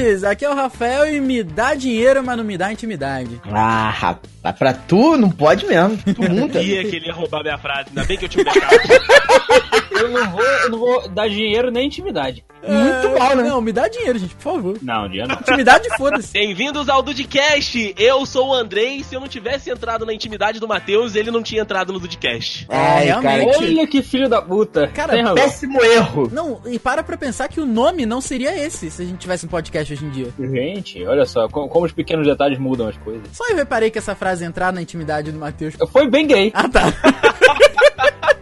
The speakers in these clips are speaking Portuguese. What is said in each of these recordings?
Dudes! Aqui é o Rafael e me dá dinheiro, mas não me dá intimidade. Ah, rapaz, pra tu não pode mesmo. Tu muda. Sabia que ele ia roubar minha frase, ainda bem que eu backup. Eu não vou, eu não vou dar dinheiro nem intimidade. Muito mal, né? Não, me dá dinheiro, gente, por favor. Não, dinheiro não. Intimidade, foda-se. Bem-vindos ao Dudcast! Eu sou o Andrei e se eu não tivesse entrado na intimidade do Matheus, ele não tinha entrado no Dudcast. Ai, realmente. cara, Olha que filho da puta. Cara, péssimo erro. Não, e para pra pensar que o nome não seria esse se a gente tivesse um podcast hoje em dia. Gente, olha só, co- como, os pequenos detalhes mudam as coisas. Só eu reparei que essa frase entrar na intimidade do Matheus. Foi bem gay. Ah, tá.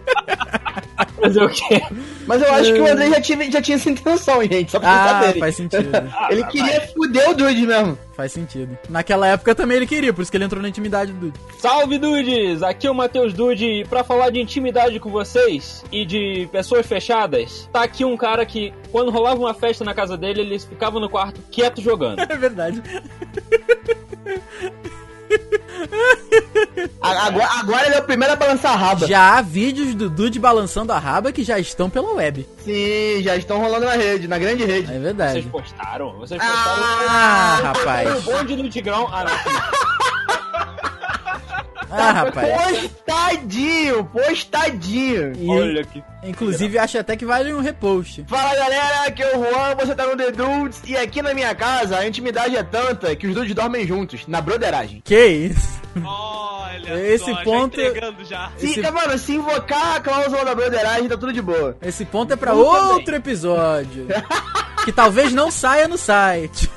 Fazer o quê? Mas eu acho que o André já tinha, já tinha essa intenção, gente, só pra Ah, saberem. faz sentido. Ele queria fuder o Dude mesmo. Faz sentido. Naquela época também ele queria, por isso que ele entrou na intimidade do Dude. Salve dudes! Aqui é o Matheus Dude e pra falar de intimidade com vocês e de pessoas fechadas, tá aqui um cara que, quando rolava uma festa na casa dele, eles ficavam no quarto quieto jogando. É verdade. Agora, agora ele é o primeiro a balançar a raba. Já há vídeos do Dude balançando a raba que já estão pela web. Sim, já estão rolando na rede, na grande rede. É Vocês verdade. postaram? Vocês postaram? Ah, O rapaz. bonde do Tigrão. Ah, Ah, rapaz. Postadinho, postadinho. E. Olha que. inclusive, acho até que vale um repost. Fala galera, aqui é o Juan, você tá no The Dudes e aqui na minha casa a intimidade é tanta que os dudes dormem juntos, na broderagem. Que isso? Olha Esse só, ponto- já já. Se, Esse- Mano, se invocar a cláusula da broderagem, tá tudo de boa. Esse ponto é pra Eu também. outro episódio. que talvez não saia no site.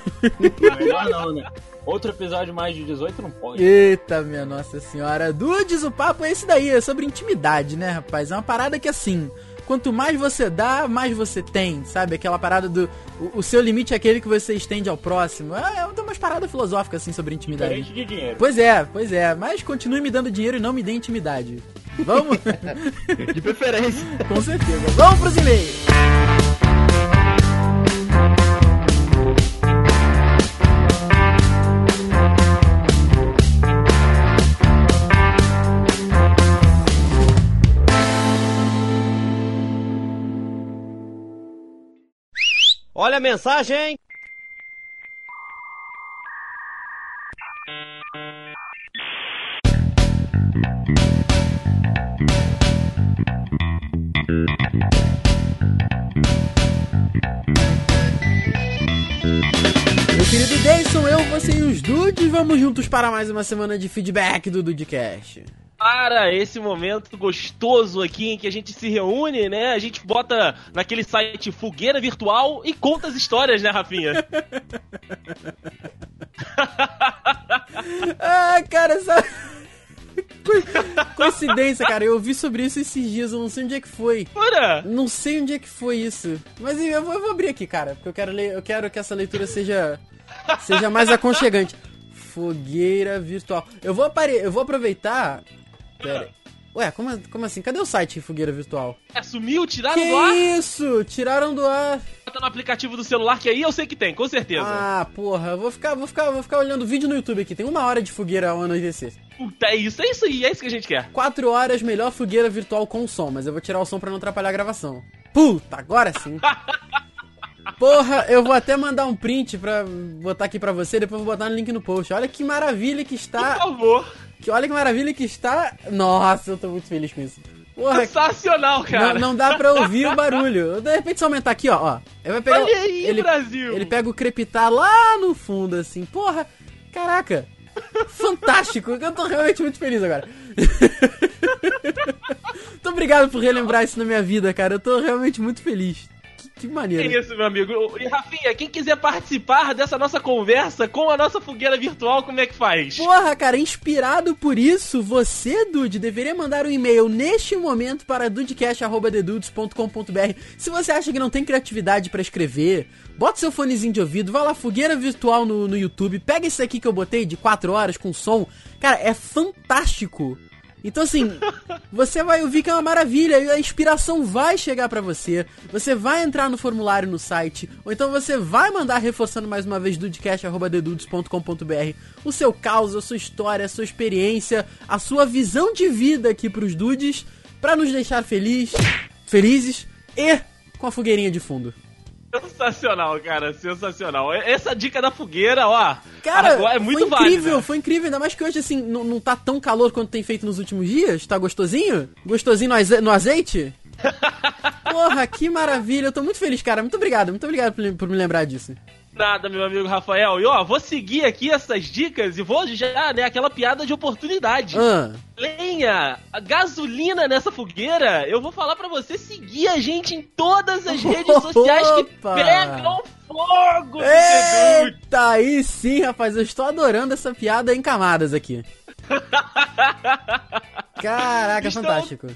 Melhor não, né? Outro episódio mais de 18 não pode. Eita, minha nossa senhora. Dudes, o papo é esse daí, é sobre intimidade, né, rapaz? É uma parada que assim. Quanto mais você dá, mais você tem, sabe? Aquela parada do. O, o seu limite é aquele que você estende ao próximo. É, é umas paradas filosóficas assim sobre intimidade. Diferente de dinheiro. Pois é, pois é. Mas continue me dando dinheiro e não me dê intimidade. Vamos? De preferência. Com certeza. Vamos pros e-mails. Olha a mensagem! Meu querido Deison, eu, você e os dudes, vamos juntos para mais uma semana de feedback do Dudecast. Para esse momento gostoso aqui em que a gente se reúne, né? A gente bota naquele site fogueira virtual e conta as histórias, né, Rafinha? Ah, cara, essa... Co- Coincidência, cara, eu ouvi sobre isso esses dias, eu não sei onde é que foi. Ora! Não sei onde é que foi isso. Mas eu vou, eu vou abrir aqui, cara, porque eu quero ler, eu quero que essa leitura seja seja mais aconchegante. Fogueira virtual. Eu vou apare... eu vou aproveitar. Pera. aí. Ué, como, como assim? Cadê o site Fogueira Virtual? É, sumiu, tiraram Que do ar? isso? Tiraram do ar. Bota no aplicativo do celular, que aí eu sei que tem, com certeza. Ah, porra, vou ficar, vou ficar, vou ficar olhando vídeo no YouTube aqui. Tem uma hora de fogueira ao anoitecer. Puta, é isso, é isso aí, é isso que a gente quer. Quatro horas, melhor fogueira virtual com som, mas eu vou tirar o som pra não atrapalhar a gravação. Puta, agora sim. Porra, eu vou até mandar um print pra botar aqui pra você, depois vou botar no link no post. Olha que maravilha que Por está. favor. Que, olha que maravilha que está. Nossa, eu tô muito feliz com isso. Porra, Sensacional, cara. não, não dá pra ouvir o barulho. De repente, se aumentar aqui, ó, ó. Ele vai pegar. Olha aí, ele, Brasil. ele pega o crepitar lá no fundo, assim. Porra, caraca. Fantástico. Eu tô realmente muito feliz agora. muito obrigado por relembrar isso na minha vida, cara. Eu tô realmente muito feliz. Que, que É maneiro. isso, meu amigo. E Rafinha, quem quiser participar dessa nossa conversa com a nossa fogueira virtual, como é que faz? Porra, cara, inspirado por isso, você, Dude, deveria mandar um e-mail neste momento para dudecast.com.br. Se você acha que não tem criatividade pra escrever, bota seu fonezinho de ouvido, vai lá, fogueira virtual no, no YouTube, pega esse aqui que eu botei de 4 horas com som. Cara, é fantástico. Então assim, você vai ouvir que é uma maravilha e a inspiração vai chegar pra você. Você vai entrar no formulário no site, ou então você vai mandar reforçando mais uma vez dudecast@dedudes.com.br o seu caos, a sua história, a sua experiência, a sua visão de vida aqui pros dudes pra nos deixar feliz, felizes e com a fogueirinha de fundo. Sensacional, cara, sensacional. Essa dica da fogueira, ó, Cara, é muito foi incrível, válida. foi incrível, ainda mais que hoje, assim, não, não tá tão calor quanto tem feito nos últimos dias. Tá gostosinho? Gostosinho no, aze- no azeite? Porra, que maravilha. Eu tô muito feliz, cara. Muito obrigado, muito obrigado por, por me lembrar disso. Nada, meu amigo Rafael. E ó, vou seguir aqui essas dicas e vou já, né, aquela piada de oportunidade. Ah, Lenha, gasolina nessa fogueira, eu vou falar pra você seguir a gente em todas as redes sociais que pegam fogo. Eita, aí sim, rapaz. Eu estou adorando essa piada em camadas aqui. Caraca, Estão- fantástico.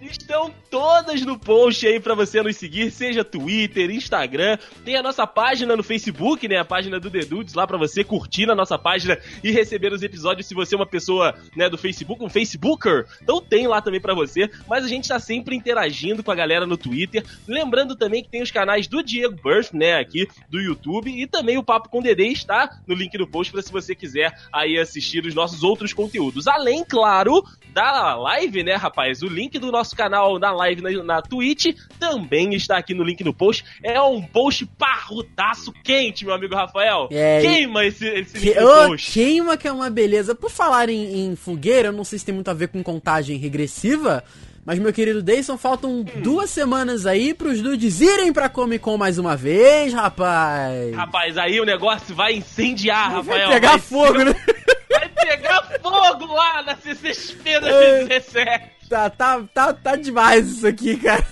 Estão todas no post aí pra você nos seguir, seja Twitter, Instagram, tem a nossa página no Facebook, né, a página do The Dudes lá pra você curtir na nossa página e receber os episódios se você é uma pessoa, né, do Facebook, um Facebooker, então tem lá também pra você, mas a gente tá sempre interagindo com a galera no Twitter, lembrando também que tem os canais do Diego Burst, né, aqui do YouTube e também o Papo com Dedê está no link do post pra se você quiser aí assistir os nossos outros conteúdos, além, claro, da live, né, rapaz? O link do nosso canal na live na, na Twitch também está aqui no link no post. É um post parrudaço quente, meu amigo Rafael. É, Queima esse, esse Que, link post. queima que é uma beleza. Por falar em, em fogueira, eu não sei se tem muito a ver com contagem regressiva, mas meu querido Dayson, faltam Hum. duas semanas aí pros dudes irem pra Comic Con mais uma vez, rapaz. Rapaz, aí o negócio vai incendiar, Vai Rafael. pegar vai, fogo, né? Vai pegar fogo lá na CCXP É. 2017. Tá, tá, tá, tá demais isso aqui, cara.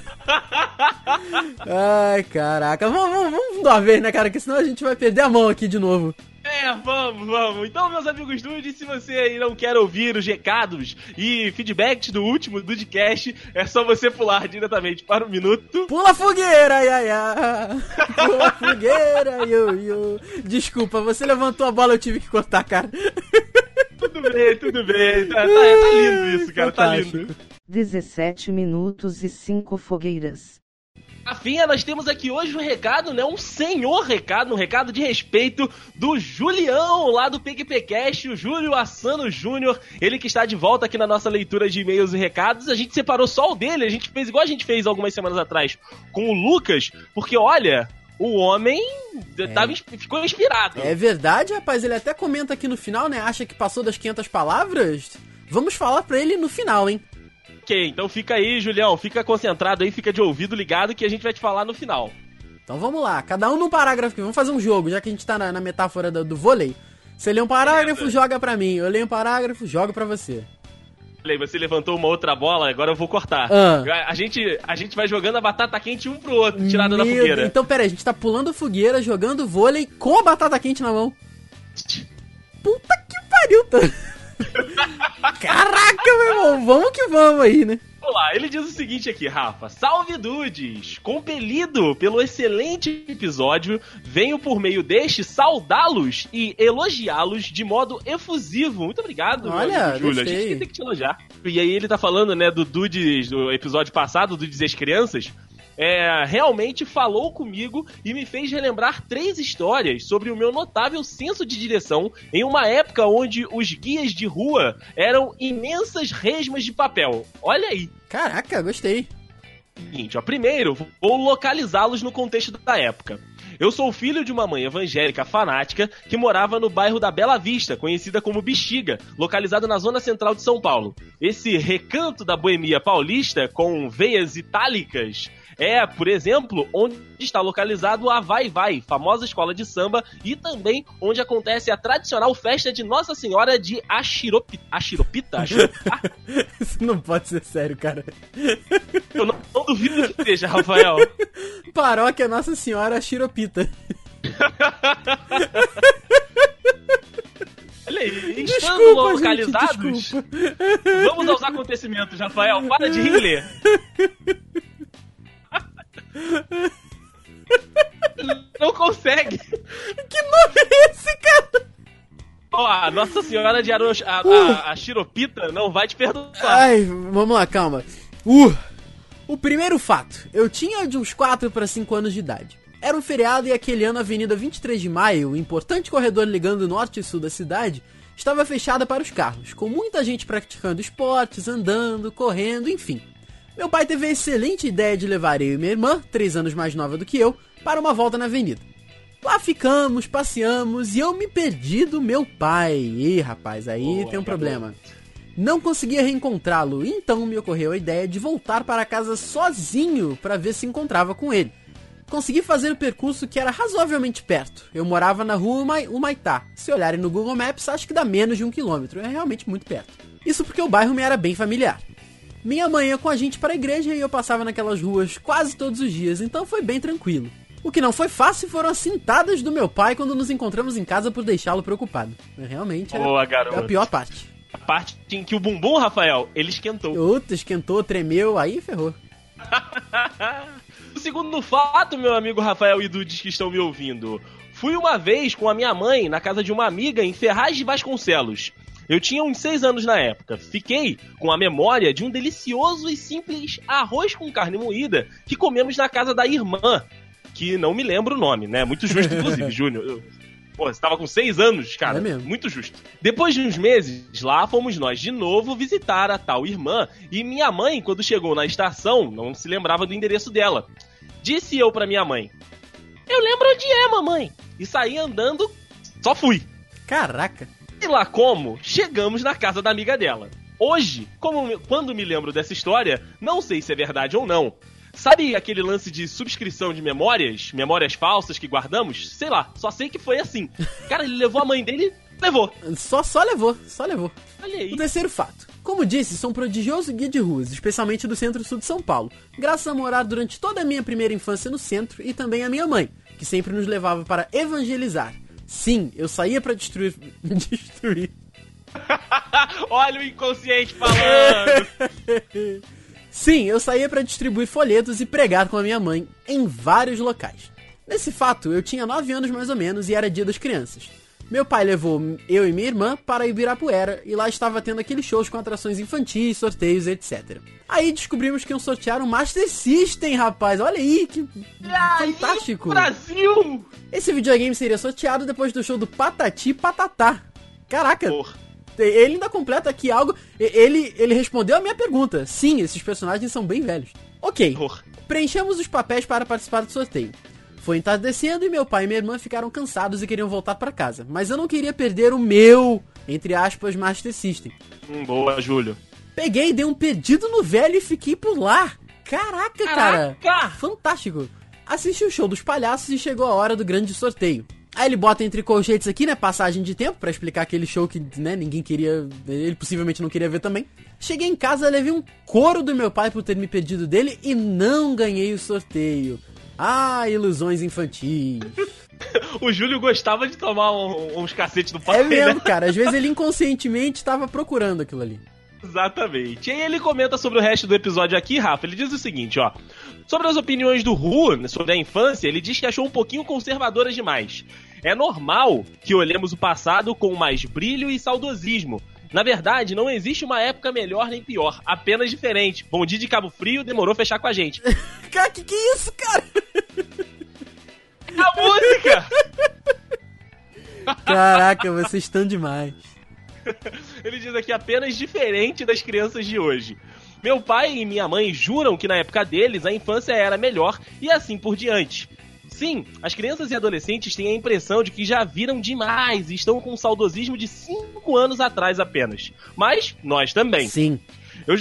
Ai, caraca. Vamos, vamos, vamos de uma vez, né, cara? Que senão a gente vai perder a mão aqui de novo. É, vamos, vamos. Então, meus amigos dudes, se você aí não quer ouvir os recados e feedbacks do último Dudecast, é só você pular diretamente para o minuto. Pula fogueira, ia, ia. Pula fogueira, iu, iu. Desculpa, você levantou a bola, eu tive que cortar, cara. Tudo bem, tudo bem. Tá, tá- tá lindo isso, cara, tá Fantástico. lindo. 17 minutos e 5 fogueiras. Afinha, nós temos aqui hoje um recado, né? Um senhor recado, um recado de respeito do Julião, lá do PQPcast, o Júlio Assano Júnior. Ele que está de volta aqui na nossa leitura de e-mails e recados. A gente separou só o dele, a gente fez igual a gente fez algumas semanas atrás com o Lucas, porque olha, o homem tava, ficou inspirado. É verdade, rapaz. Ele até comenta aqui no final, né? Acha que passou das 500 palavras? Vamos falar pra ele no final, hein? Ok, então fica aí, Julião, fica concentrado aí, fica de ouvido ligado que a gente vai te falar no final. Então vamos lá, cada um num parágrafo aqui. Vamos fazer um jogo, já que a gente tá na, na metáfora do, do vôlei. Você lê um parágrafo, joga pra mim. Eu leio um parágrafo, jogo pra você. Aí, você levantou uma outra bola, agora eu vou cortar. Ah. A, gente, a gente vai jogando a batata quente um pro outro, tirada da Meu fogueira. Deus. Então, pera aí, a gente tá pulando fogueira, jogando vôlei com a batata quente na mão. Puta que pariu, tá? Caraca, meu irmão, vamos que vamos aí, né? Vamos lá, ele diz o seguinte aqui, Rafa. Salve Dudes! Compelido pelo excelente episódio, venho por meio deste saudá-los e elogiá-los de modo efusivo. Muito obrigado, Olha, Júlio. A gente tem que te elogiar. E aí ele tá falando, né, do Dudes, do episódio passado, do Dizer Crianças. É, realmente falou comigo e me fez relembrar três histórias sobre o meu notável senso de direção em uma época onde os guias de rua eram imensas resmas de papel. Olha aí. Caraca, gostei. Seguinte, ó, primeiro, vou localizá-los no contexto da época. Eu sou filho de uma mãe evangélica fanática que morava no bairro da Bela Vista, conhecida como Bexiga, localizado na zona central de São Paulo. Esse recanto da boemia paulista, com veias itálicas, é, por exemplo, onde está localizado a Vai Vai, famosa escola de samba, e também onde acontece a tradicional festa de Nossa Senhora de Achiropita. Achiropita? Achiropita? Isso não pode ser sério, cara. Eu não, não duvido que seja, Rafael. Paróquia Nossa Senhora Chiropita. Olha aí, estando Desculpa, gente, localizados, desculpa. vamos aos acontecimentos, Rafael. Para de rir. Não consegue. Que nome é esse, cara? Ó, a Nossa Senhora de Arosh, a, a, a Chiropita não vai te perdoar. Ai, vamos lá, calma. Uh! O primeiro fato. Eu tinha de uns 4 para 5 anos de idade. Era um feriado e aquele ano a Avenida 23 de Maio, o importante corredor ligando o norte e sul da cidade, estava fechada para os carros, com muita gente praticando esportes, andando, correndo, enfim. Meu pai teve a excelente ideia de levar eu e minha irmã, 3 anos mais nova do que eu, para uma volta na avenida. Lá ficamos, passeamos e eu me perdi do meu pai. Ih, rapaz, aí Boa, tem um acabou. problema. Não conseguia reencontrá-lo, então me ocorreu a ideia de voltar para casa sozinho para ver se encontrava com ele. Consegui fazer o percurso que era razoavelmente perto. Eu morava na rua Humai- Humaitá. Se olharem no Google Maps, acho que dá menos de um quilômetro. É realmente muito perto. Isso porque o bairro me era bem familiar. Minha mãe ia com a gente para a igreja e eu passava naquelas ruas quase todos os dias, então foi bem tranquilo. O que não foi fácil foram as cintadas do meu pai quando nos encontramos em casa por deixá-lo preocupado. Realmente era Boa, a pior parte. A parte em que o bumbum, Rafael, ele esquentou. Outra, esquentou, tremeu, aí ferrou. O segundo fato, meu amigo Rafael e Dudes que estão me ouvindo. Fui uma vez com a minha mãe na casa de uma amiga em Ferraz de Vasconcelos. Eu tinha uns seis anos na época. Fiquei com a memória de um delicioso e simples arroz com carne moída que comemos na casa da irmã, que não me lembro o nome, né? Muito justo, inclusive, Júnior. Eu- Pô, você tava com seis anos, cara. É mesmo. Muito justo. Depois de uns meses, lá fomos nós de novo visitar a tal irmã. E minha mãe, quando chegou na estação, não se lembrava do endereço dela. Disse eu pra minha mãe: Eu lembro onde é, mamãe. E saí andando, só fui. Caraca. E lá como, chegamos na casa da amiga dela. Hoje, como, quando me lembro dessa história, não sei se é verdade ou não. Sabe aquele lance de subscrição de memórias? Memórias falsas que guardamos? Sei lá, só sei que foi assim. Cara, ele levou a mãe dele, levou. Só, só levou, só levou. Olha aí. O terceiro fato. Como disse, sou um prodigioso guia de ruas, especialmente do centro-sul de São Paulo, graças a morar durante toda a minha primeira infância no centro e também a minha mãe, que sempre nos levava para evangelizar. Sim, eu saía para destruir. destruir. Olha o inconsciente falando. Sim, eu saía para distribuir folhetos e pregar com a minha mãe em vários locais. Nesse fato, eu tinha 9 anos mais ou menos e era dia das crianças. Meu pai levou eu e minha irmã para Ibirapuera e lá estava tendo aqueles shows com atrações infantis, sorteios, etc. Aí descobrimos que iam sortear um Master System, rapaz. Olha aí, que fantástico. Brasil! Esse videogame seria sorteado depois do show do Patati Patatá. Caraca, Porra. ele ainda completa aqui algo. Ele, ele respondeu a minha pergunta. Sim, esses personagens são bem velhos. Ok. Porra. Preenchemos os papéis para participar do sorteio. Foi entardecendo e meu pai e minha irmã ficaram cansados e queriam voltar para casa. Mas eu não queria perder o meu, entre aspas, Master System. Hum, boa, Júlio. Peguei, dei um perdido no velho e fiquei por lá. Caraca, cara. Caraca! Fantástico. Assisti o show dos palhaços e chegou a hora do grande sorteio. Aí ele bota entre colchetes aqui, né, passagem de tempo pra explicar aquele show que, né, ninguém queria, ele possivelmente não queria ver também. Cheguei em casa, levei um couro do meu pai por ter me perdido dele e não ganhei o sorteio. Ah, ilusões infantis. O Júlio gostava de tomar um- uns cacetes do pai, É mesmo, né? cara. Às vezes ele inconscientemente tava procurando aquilo ali. Exatamente. E aí ele comenta sobre o resto do episódio aqui, Rafa. Ele diz o seguinte, ó. Sobre as opiniões do Ru sobre a infância, ele diz que achou um pouquinho conservadoras demais. É normal que olhemos o passado com mais brilho e saudosismo. Na verdade, não existe uma época melhor nem pior, apenas diferente. Bom dia de Cabo Frio demorou fechar com a gente. Cara, que que é isso, cara? A música! Caraca, vocês estão demais. Ele diz aqui apenas diferente das crianças de hoje. Meu pai e minha mãe juram que na época deles a infância era melhor e assim por diante. Sim, as crianças e adolescentes têm a impressão de que já viram demais e estão com um saudosismo de 5 anos atrás apenas. Mas nós também. Sim. Eu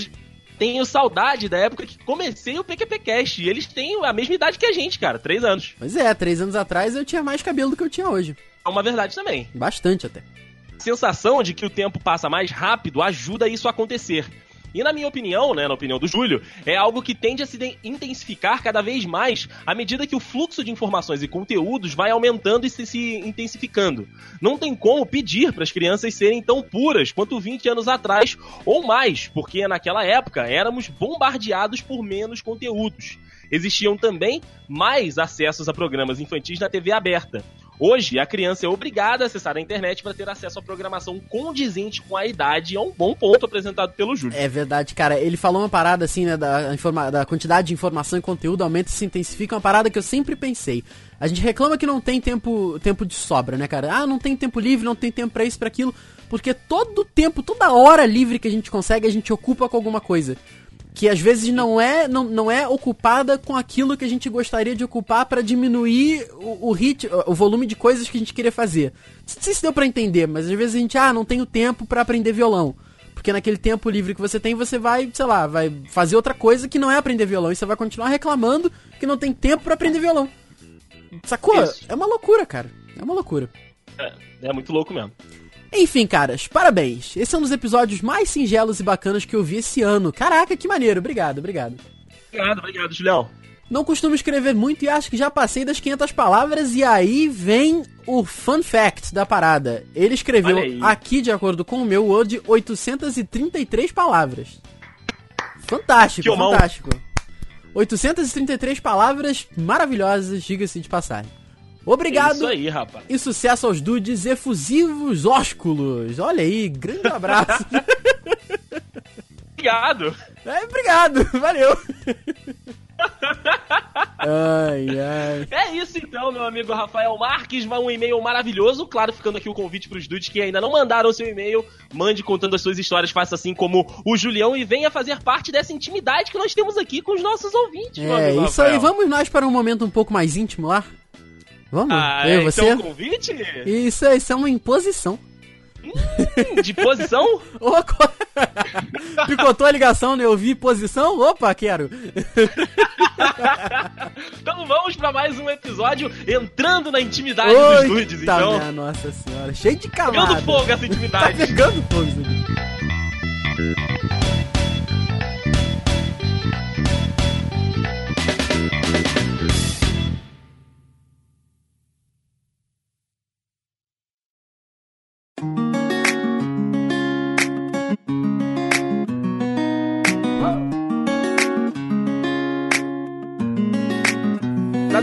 tenho saudade da época que comecei o PQPcast e eles têm a mesma idade que a gente, cara, 3 anos. Pois é, três anos atrás eu tinha mais cabelo do que eu tinha hoje. É uma verdade também. Bastante até. sensação de que o tempo passa mais rápido ajuda isso a acontecer. E na minha opinião, né, na opinião do Júlio, é algo que tende a se intensificar cada vez mais à medida que o fluxo de informações e conteúdos vai aumentando e se, se intensificando. Não tem como pedir para as crianças serem tão puras quanto 20 anos atrás ou mais, porque naquela época éramos bombardeados por menos conteúdos. Existiam também mais acessos a programas infantis na TV aberta. Hoje, a criança é obrigada a acessar a internet para ter acesso à programação condizente com a idade, é um bom ponto apresentado pelo Júlio. É verdade, cara. Ele falou uma parada assim, né, da, da quantidade de informação e conteúdo aumenta e se intensifica, uma parada que eu sempre pensei. A gente reclama que não tem tempo, tempo de sobra, né, cara? Ah, não tem tempo livre, não tem tempo pra isso, pra aquilo. Porque todo tempo, toda hora livre que a gente consegue, a gente ocupa com alguma coisa. Que às vezes não é, não, não é ocupada com aquilo que a gente gostaria de ocupar para diminuir o, o hit, o volume de coisas que a gente queria fazer. Não sei se deu pra entender, mas às vezes a gente, ah, não tenho tempo para aprender violão. Porque naquele tempo livre que você tem, você vai, sei lá, vai fazer outra coisa que não é aprender violão. E você vai continuar reclamando que não tem tempo para aprender violão. Sacou? Isso. É uma loucura, cara. É uma loucura. É, é muito louco mesmo. Enfim, caras, parabéns. Esse é um dos episódios mais singelos e bacanas que eu vi esse ano. Caraca, que maneiro. Obrigado, obrigado. Obrigado, obrigado, Julião. Não costumo escrever muito e acho que já passei das 500 palavras. E aí vem o fun fact da parada. Ele escreveu aqui, de acordo com o meu Word, 833 palavras. Fantástico, Que fantástico. 833 palavras maravilhosas, diga-se de passagem. É Obrigado isso aí, rapaz. e sucesso aos dudes efusivos ósculos. Olha aí, grande abraço. Obrigado. é, obrigado, valeu. ai, ai. É isso então, meu amigo Rafael Marques. Vai um e-mail maravilhoso. Claro, ficando aqui o convite pros dudes que ainda não mandaram seu e-mail. Mande contando as suas histórias, faça assim como o Julião e venha fazer parte dessa intimidade que nós temos aqui com os nossos ouvintes, meu É, isso aí. Rafael. Vamos nós para um momento um pouco mais íntimo lá? Vamos? Ah, eu é, você? então convite? Isso, isso é uma imposição. Hum, De posição? Picotou a ligação, né? Eu vi posição? Opa, quero. Então vamos pra mais um episódio entrando na intimidade dos dudes, Eita, então. minha nossa senhora. Cheio de Pegando camada. fogo essa Tá intimidade. pegando fogo isso aqui.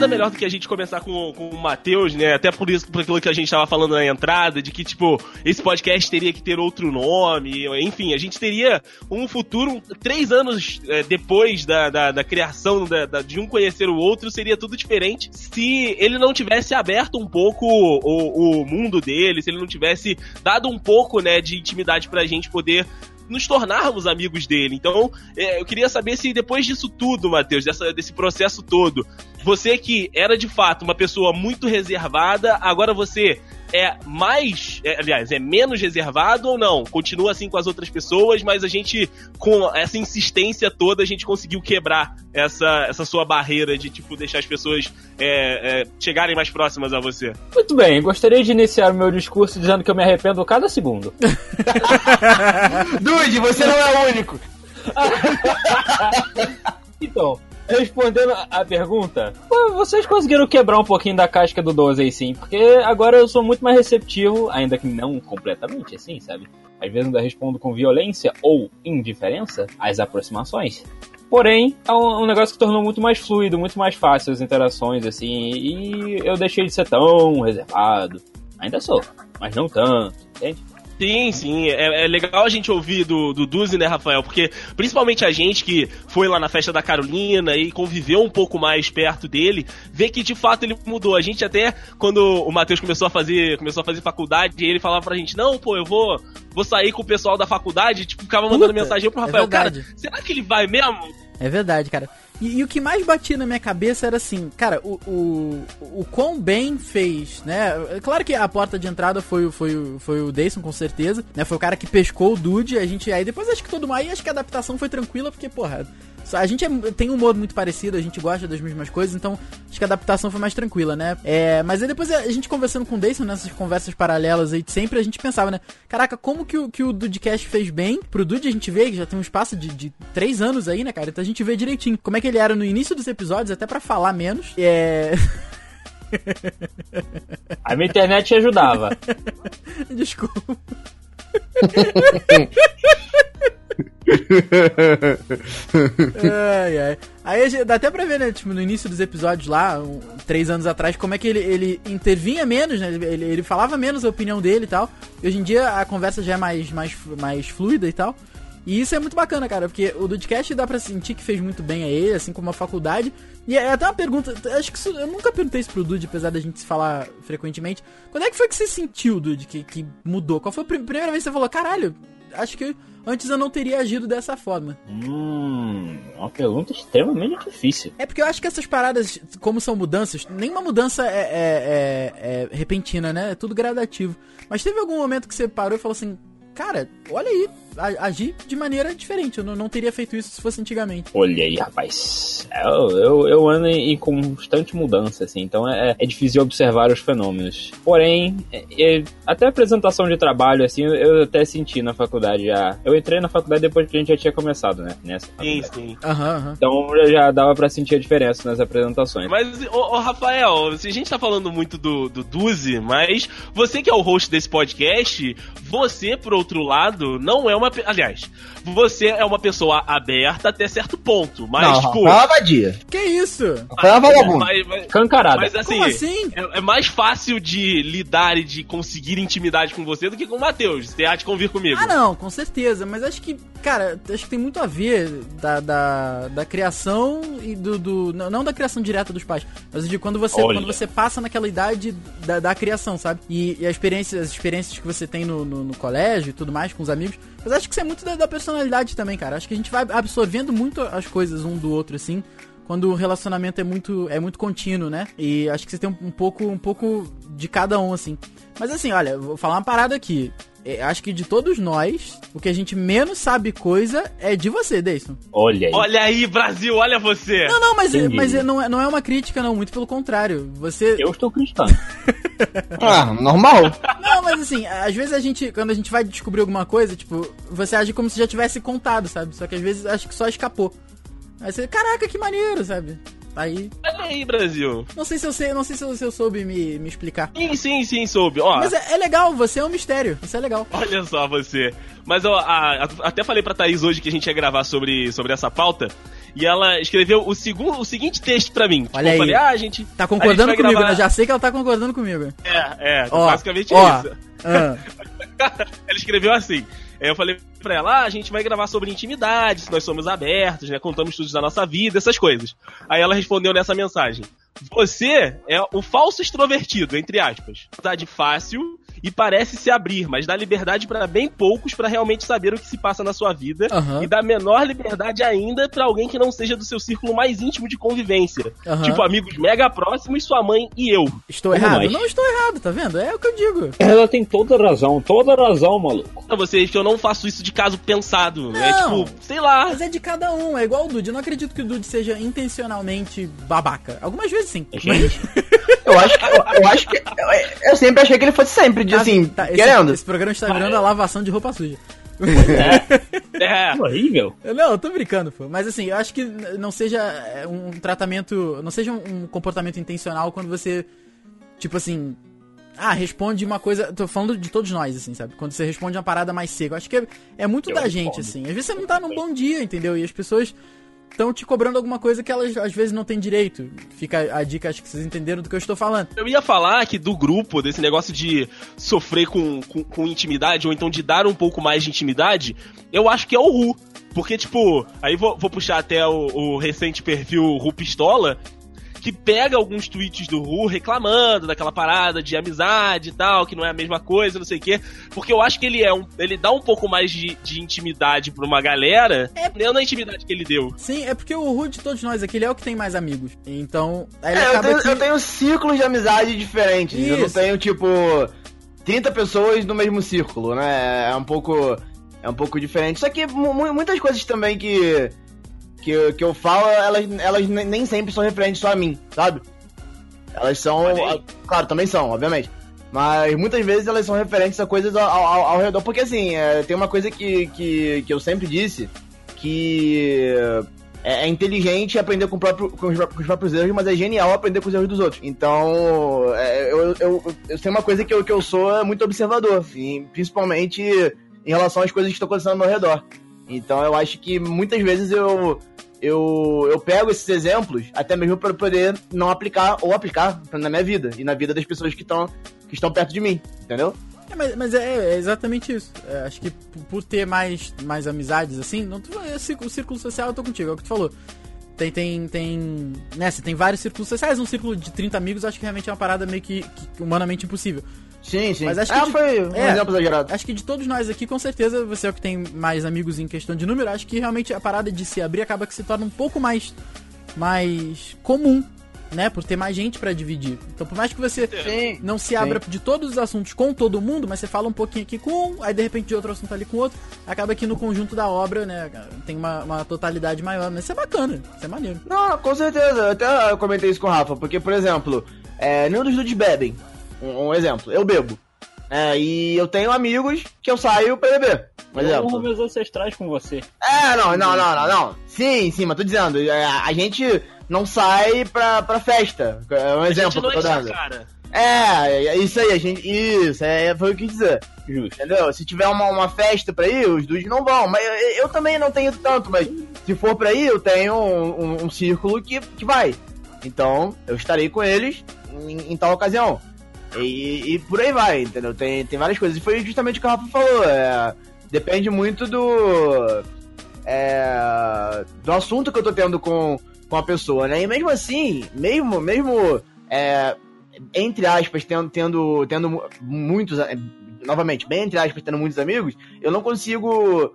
Nada melhor do que a gente começar com, com o Matheus, né? Até por isso, por aquilo que a gente tava falando na entrada, de que, tipo, esse podcast teria que ter outro nome, enfim, a gente teria um futuro, três anos é, depois da, da, da criação da- da- de um conhecer o outro, seria tudo diferente se ele não tivesse aberto um pouco o, o mundo dele, se ele não tivesse dado um pouco, né, de intimidade pra gente poder nos tornarmos amigos dele. Então, é, eu queria saber se depois disso tudo, Matheus, dessa, desse processo todo, você que era de fato uma pessoa muito reservada, agora você é mais, é, aliás, é menos reservado ou não? Continua assim com as outras pessoas, mas a gente, com essa insistência toda, a gente conseguiu quebrar essa, essa sua barreira de, tipo, deixar as pessoas é, é, chegarem mais próximas a você. Muito bem, gostaria de iniciar o meu discurso dizendo que eu me arrependo cada segundo. Dude, você não é o único. Então, respondendo a pergunta, vocês conseguiram quebrar um pouquinho da casca do 12 aí sim, porque agora eu sou muito mais receptivo, ainda que não completamente assim, sabe? Às vezes ainda respondo com violência ou indiferença às aproximações. Porém, é um negócio que tornou muito mais fluido, muito mais fácil as interações, assim, e eu deixei de ser tão reservado. Ainda sou, mas não tanto, entende? Sim, sim. É, é legal a gente ouvir do, do Duzi, né, Rafael? Porque principalmente a gente que foi lá na festa da Carolina e conviveu um pouco mais perto dele, vê que de fato ele mudou. A gente até, quando o Matheus começou a fazer, começou a fazer faculdade, ele falava pra gente, não, pô, eu vou, vou sair com o pessoal da faculdade, tipo, ficava mandando Puta, mensagem pro é Rafael, cara, verdade. será que ele vai mesmo? É verdade, cara. E, e o que mais batia na minha cabeça era assim, cara, o, o, o quão bem fez, né? É Claro que a porta de entrada foi, o- foi, foi o Dayson, com certeza, né? Foi o cara que pescou o Dude, a gente aí depois acho que todo mundo, aí acho que a adaptação foi tranquila, porque, porra, a gente é- tem um humor muito parecido, a gente gosta das mesmas coisas, então acho que a adaptação foi mais tranquila, né? É, mas aí depois a gente conversando com o Dayson nessas conversas paralelas aí de sempre, a gente pensava, né? Caraca, como que o, que o Dudecast fez bem? Pro Dude a gente vê que já tem um espaço de, de três anos aí, né, cara? Então a gente vê direitinho como é que ele era no início dos episódios, até pra falar menos. É. A minha internet ajudava. Desculpa. ai, ai. Aí dá até pra ver, né, tipo, no início dos episódios lá, um- três anos atrás, como é que ele, ele intervinha menos, né? Ele, ele- falava menos a opinião dele e tal. E hoje em dia a conversa já é mais, mais, mais fluida e tal. E isso é muito bacana, cara, porque o Dudcast dá pra sentir que fez muito bem a ele, assim como a faculdade. E é até uma pergunta, acho que isso, eu nunca perguntei isso pro Dude, apesar da gente se falar frequentemente. Quando é que foi que você sentiu, Dude, que, que mudou? Qual foi a pri- primeira vez que você falou, caralho, acho que antes eu não teria agido dessa forma? Hum, uma pergunta extremamente difícil. É porque eu acho que essas paradas, como são mudanças, nenhuma mudança é, é- é- é repentina, né? É tudo gradativo. Mas teve algum momento que você parou e falou assim, cara, olha aí, a- agi de maneira diferente. Eu não, não teria feito isso se fosse antigamente. Olha aí, rapaz. Eu, eu, eu ando em, em constante mudança, assim, então é, é difícil observar os fenômenos. Porém, é- é- até a apresentação de trabalho, assim, eu, até senti na faculdade já. Eu entrei na faculdade depois que a gente já tinha começado, né? Nessa Sim, faculdade. sim. Aham, aham. Então já- já dava pra sentir a diferença nas apresentações. Mas, ô, ô, Rafael, se a gente tá falando muito do, do Duzi, mas você que é o host desse podcast, você, por outro lado, não é uma. Pe- Aliás, você é uma pessoa aberta até certo ponto, mas, não, tipo. Rafael é uma. Que isso? Rafael uma mas- Cancarada. mas, assim, Como assim? É, é mais fácil de lidar e de conseguir intimidade com você do que com o Matheus. Você há de convir comigo. Ah, não, com certeza. Mas acho que, cara, acho que tem muito a ver da, da, da criação e do. do não, não da criação direta dos pais, mas de quando você, Olha. quando você passa naquela idade da, da criação, sabe? E, e a experiência, as experiências que você tem no, no, no colégio e tudo mais, com os amigos. Mas acho que isso é muito da, da personalidade também, cara. Acho que a gente vai absorvendo muito as coisas um do outro, assim. Quando o relacionamento é muito, é muito contínuo, né? E acho que você tem um, um pouco um pouco de cada um, assim. Mas assim, olha, vou falar uma parada aqui. É, acho que de todos nós, o que a gente menos sabe coisa é de você, Deison. Olha aí. Olha aí, Brasil, olha você. Não, não, mas, Entendi. mas é- não, é, não é uma crítica, não. Muito pelo contrário. Você. Eu estou cristando. Ah, normal. Não, mas assim, às vezes a gente, quando a gente vai descobrir alguma coisa, tipo, você age como se já tivesse contado, sabe? Só que às vezes acho que só escapou. Aí você, caraca, que maneiro, sabe? Aí. Olha aí, Brasil. Não sei se eu sei, não sei se eu, se eu soube me, me explicar. Sim, sim, sim, soube. Ó, Mas é, é legal, você é um mistério. Isso é legal. Olha só você. Mas ó, a- a- até falei pra Thaís hoje que a gente ia gravar sobre, sobre essa pauta. E ela escreveu o, segundo, o seguinte texto pra mim. Tipo, Olha aí. eu falei, ah, a gente. Tá concordando gente comigo, gravar- né? Já sei que ela tá concordando comigo. É, é, Ó, basicamente ó. isso. Ah, ela escreveu assim. Aí eu falei pra ela, ah, a gente vai gravar sobre intimidade, se nós somos abertos, né? Contamos tudo da nossa vida, essas coisas. Aí ela respondeu nessa mensagem. Você é o falso extrovertido, entre aspas. Tá de fácil e parece se abrir, mas dá liberdade pra bem poucos pra realmente saber o que se passa na sua vida Aham. e dá menor liberdade ainda pra alguém que não seja do seu círculo mais íntimo de convivência. Aham. Tipo amigos mega próximos, sua mãe e eu. estou Como errado? nós. Não estou errado, tá vendo? É o que eu digo. Ela tem toda razão, toda razão, maluco. Pra vocês que eu não faço isso de caso pensado. É Não. tipo, sei lá. Mas é de cada um, é igual o Dude. Eu não acredito que o Dude seja intencionalmente babaca. Algumas vezes sim. Gente, Eu acho que. Eu, eu acho que. Eu, eu sempre achei que ele fosse sempre, de, assim, Tá, esse, querendo. esse programa está virando a lavação de roupa suja. É. horrível. Não, eu tô brincando, pô. Mas assim, eu acho que não seja é, um tratamento. Não seja um, um comportamento intencional quando você. Tipo assim. Ah, responde uma coisa. Tô falando de todos nós, assim, sabe? Quando você responde uma parada mais seca. Eu acho que é, é muito Eu da respondo. gente, assim. Às vezes você não tá num bom dia, entendeu? E as pessoas estão te cobrando alguma coisa que elas às vezes não têm direito. Fica a dica, acho que vocês entenderam do que eu estou falando. Eu ia falar que do grupo, desse negócio de sofrer com, com, com intimidade, ou então de dar um pouco mais de intimidade, eu acho que é o Ru. Porque, tipo, aí vou, vou puxar até o, o recente perfil Ru Pistola, que pega alguns tweets do Ru reclamando daquela parada de amizade e tal, que não é a mesma coisa, não sei o quê. Porque eu acho que ele é um. Ele dá um pouco mais de, de intimidade pra uma galera. É. Na intimidade que ele deu. Sim, é porque o Rude de todos nós aqui, ele é o que tem mais amigos. Então, aí ele É, eu acaba tenho, que... eu tenho ciclos de amizade diferentes. Eu não Isso. tenho, tipo, 30 pessoas no mesmo círculo, né? É um pouco. É um pouco diferente. Só que mu- mu- muitas coisas também que. Que, eu- que eu falo, elas, elas ne- nem sempre são referentes só a mim, sabe? Elas são. Claro, também são, obviamente. Mas muitas vezes elas são referentes a coisas ao, ao, ao redor. Porque assim, é, tem uma coisa que, que, que eu sempre disse, que é, é inteligente aprender com, o próprio, com, os, com os próprios erros, mas é genial aprender com os erros dos outros. Então, é, eu, eu, eu tenho uma coisa que eu, que eu sou muito observador, e principalmente em relação às coisas que estão acontecendo ao meu redor. Então eu acho que muitas vezes eu, eu, eu pego esses exemplos até mesmo para poder não aplicar ou aplicar na minha vida e na vida das pessoas que estão que estão perto de mim, entendeu? É, mas, mas é, é exatamente isso. É, acho que por, ter mais, mais amizades assim, não é, o círculo social eu tô contigo, é o que tu falou. Tem, tem, tem. Né, você tem vários círculos sociais, um círculo de 30 amigos, acho que realmente é uma parada meio que, que humanamente impossível. Sim, sim. Mas acho ah, que de- foi um é. exemplo exagerado. Acho que de todos nós aqui, com certeza, você é o que tem mais amigos em questão de número, acho que realmente a parada de se abrir acaba que se torna um pouco mais, mais comum, né? Por ter mais gente pra dividir. Então, por mais que você Sim. não se abra de todos os assuntos com todo mundo, mas você fala um pouquinho aqui com um, aí de repente de outro assunto ali com outro, acaba que no conjunto da obra, né, tem uma, uma totalidade maior. Mas isso é bacana, isso é maneiro. Não, com certeza. Eu até comentei isso com o Rafa, porque, por exemplo, é, nenhum dos dudes bebem. Um, um exemplo, eu bebo. É, e eu tenho amigos que eu saio pra beber. Um Eu exemplo. meus ancestrais com você. É, não, não, não, não, não. Sim, sim, mas tô dizendo, é, a gente não sai pra, pra festa. É um A gente exemplo não que eu tô a dando. cara. É, é isso aí, a gente. Isso, é, foi o que eu dizer. Justo. Entendeu? Se tiver uma, uma festa pra ir, os dudes não vão. Mas eu, eu também não tenho tanto, mas se for pra ir, eu tenho um, um- um círculo que, que vai. Então, eu estarei com eles em, em tal ocasião. E, e por aí vai, entendeu? Tem, tem várias coisas. E foi justamente o que o Rafa falou. é, depende muito do. é, do assunto que eu tô tendo com, com a pessoa, né? E mesmo assim, mesmo, mesmo é, entre aspas, tendo, tendo, tendo mu- muitos. é, Novamente, bem entre aspas, tendo muitos amigos, eu não consigo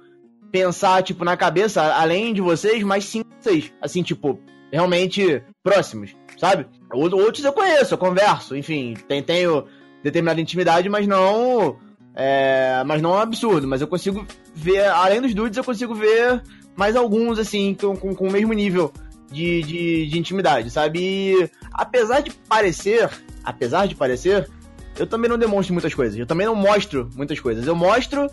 pensar, tipo, na cabeça, além de vocês, mais cinco, seis. Assim, tipo, realmente próximos, sabe? Ou- Outros eu conheço, eu converso, enfim, tenho determinada intimidade, mas não. É, mas não é um absurdo, mas eu consigo ver, além dos dudes, eu consigo ver mais alguns, assim, com, com, com o mesmo nível de, de, de intimidade, sabe? E apesar de parecer, apesar de parecer, eu também não demonstro muitas coisas, eu também não mostro muitas coisas, eu mostro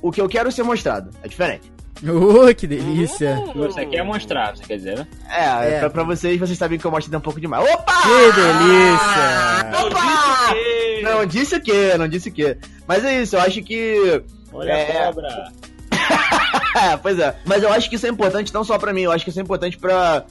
o que eu quero ser mostrado, é diferente. Ô, que delícia! Você quer mostrar, você quer dizer, né? É, É. Pra, pra vocês, vocês sabem que eu mostro um pouco demais. Opa! Que delícia! Não Opa! disse o quê? Não disse o quê, não disse o quê. Mas é isso, eu acho que. Olha É. a cobra. É, pois é. Mas eu acho que isso é importante não só pra mim, eu acho que isso é importante pra,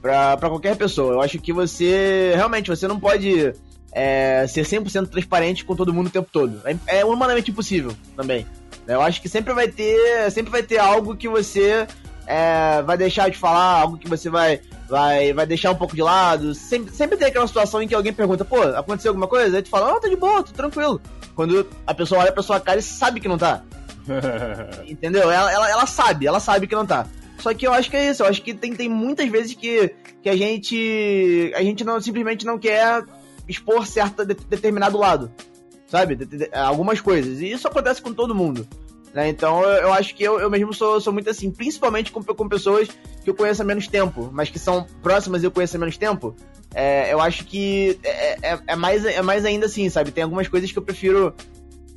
pra, pra qualquer pessoa. Eu acho que você. Realmente, você não pode é, ser 100% transparente com todo mundo o tempo todo. É, é humanamente impossível também. Eu acho que sempre vai ter. Sempre vai ter algo que você é, vai deixar de falar, algo que você vai. Vai, vai deixar um pouco de lado. Sempre, sempre tem aquela situação em que alguém pergunta, pô, aconteceu alguma coisa? Aí tu fala, não, tá de boa, tô tranquilo. Quando a pessoa olha pra sua cara e sabe que não tá. Entendeu? Ela, ela, ela sabe, ela sabe que não tá. Só que eu acho que é isso, eu acho que tem, tem muitas vezes que, que a gente. A gente não simplesmente não quer expor certo de- determinado lado. Sabe? De- de- algumas coisas. E isso acontece com todo mundo. Né? Então eu, eu acho que eu, eu mesmo sou, sou muito assim, principalmente com, com pessoas que eu conheço há menos tempo, mas que são próximas e eu conheço há menos tempo. É, eu acho que é, é, é mais, é mais ainda assim, sabe? Tem algumas coisas que eu prefiro.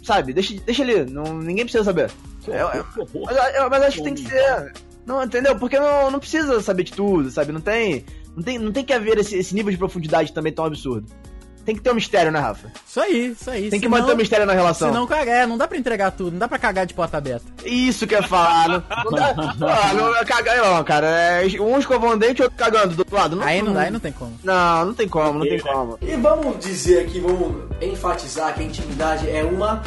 Sabe? Deixa, deixa ali, não, ninguém precisa saber. Eu- mas, eu- mas acho que tem que ser. Não, entendeu? Porque não, não precisa saber de tudo, sabe? Não tem. Não tem, não tem que haver esse, esse nível de profundidade também tão absurdo. Tem que ter um mistério, né, Rafa? Isso aí, isso aí. Tem que senão- manter o mistério na relação. Senão, é, não dá pra entregar tudo, não dá pra cagar de porta aberta. Isso que eu ia falar. Não, não dá. Ah, não é cagar, não, cara. É, um escovando dente e outro cagando do outro lado. Aí não dá, aí não tem como. Não, não tem como, não tem como. E vamos dizer aqui, vamos enfatizar que a intimidade é uma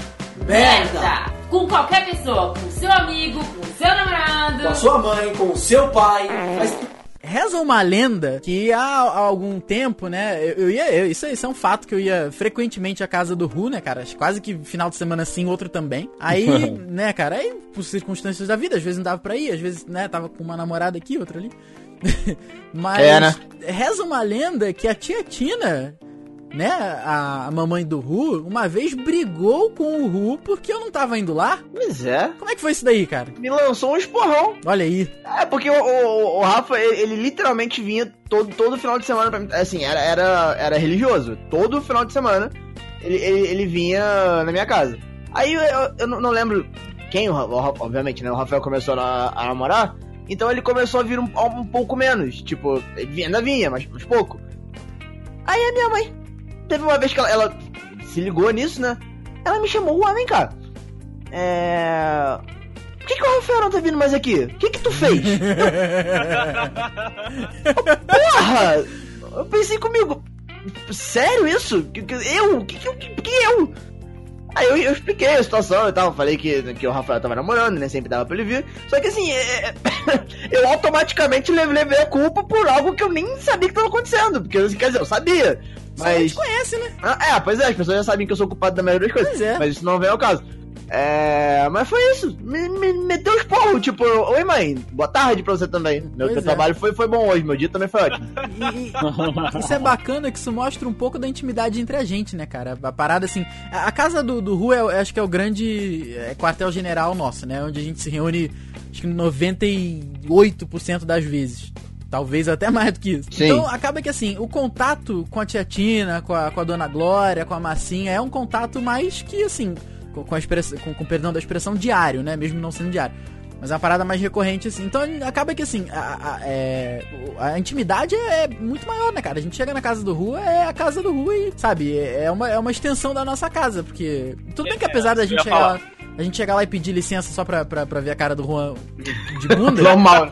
merda. Merda! Com qualquer pessoa, com seu amigo, com seu namorado. Com a sua mãe, com o seu pai. Mas Reza uma lenda que há, há algum tempo, né? Eu, eu ia. eu- isso, isso é um fato que eu ia frequentemente à casa do Ru, né, cara? Quase que final de semana sim, outro também. Aí, né, cara, aí, por circunstâncias da vida, às vezes não dava pra ir, às vezes, né, tava com uma namorada aqui, outra ali. Mas É, né? reza uma lenda que a tia Tina, né, a, a mamãe do Ru, uma vez brigou com o Ru porque eu não tava indo lá. Pois é. Como é que foi isso daí, cara? Me lançou um esporrão. Olha aí. É, porque o, o- o Rafa, ele, ele literalmente vinha todo, todo final de semana pra mim. Assim, era, era, era religioso. Todo final de semana ele, ele, ele vinha na minha casa. Aí eu, eu- eu não lembro quem, o obviamente, né? O Rafael começou a, a namorar. Então ele começou a vir um, um pouco menos. Tipo, ele vinha- ainda vinha, mas, mas pouco. Aí a minha mãe, teve uma vez que ela, ela se ligou nisso, né? Ela me chamou, ué, vem cá. É. por que, que o Rafael não tá vindo mais aqui? O que que tu fez? Porra! Eu pensei comigo, sério isso? Eu? Que, que, que, que eu? Aí eu, eu expliquei a situação e tal, falei que, que o Rafael tava namorando, nem sempre dava pra ele vir. Só que assim, é- é- eu automaticamente leve- levei a culpa por algo que eu nem sabia que tava acontecendo. Porque, quer dizer, eu sabia. Só a gente Mas. conhece, né? Ah, é, pois é, as pessoas já sabem que eu sou culpado da maioria das coisas. Pois é. Mas isso não vem ao caso. É. Mas foi isso. Me, me meteu os porros, tipo, oi mãe, boa tarde pra você também. Meu, é. trabalho foi, foi bom hoje, meu dia também foi ótimo. E, e- isso é bacana que isso mostra um pouco da intimidade entre a gente, né, cara? A parada assim. A, a casa do, do Ru é, acho que é o grande é, quartel-general nosso, né? Onde a gente se reúne, acho que 98% das vezes. Talvez até mais do que isso. Sim. Então acaba que assim, o contato com a tia Tina, com a, com a dona Glória, com a Massinha, é um contato mais que assim, com, com a expressão, com, com perdão da expressão diário, né? Mesmo não sendo diário. Mas é uma parada mais recorrente, assim. Então acaba que, assim, a, a- é, a intimidade é, é muito maior, né, cara? A gente chega na casa do Rua, é a casa do Rua e, sabe, é é uma, é uma extensão da nossa casa. Porque. Tudo bem que apesar da gente chegar falar. lá, a gente chegar lá e pedir licença só pra, pra, pra ver a cara do Juan de bunda. Normal.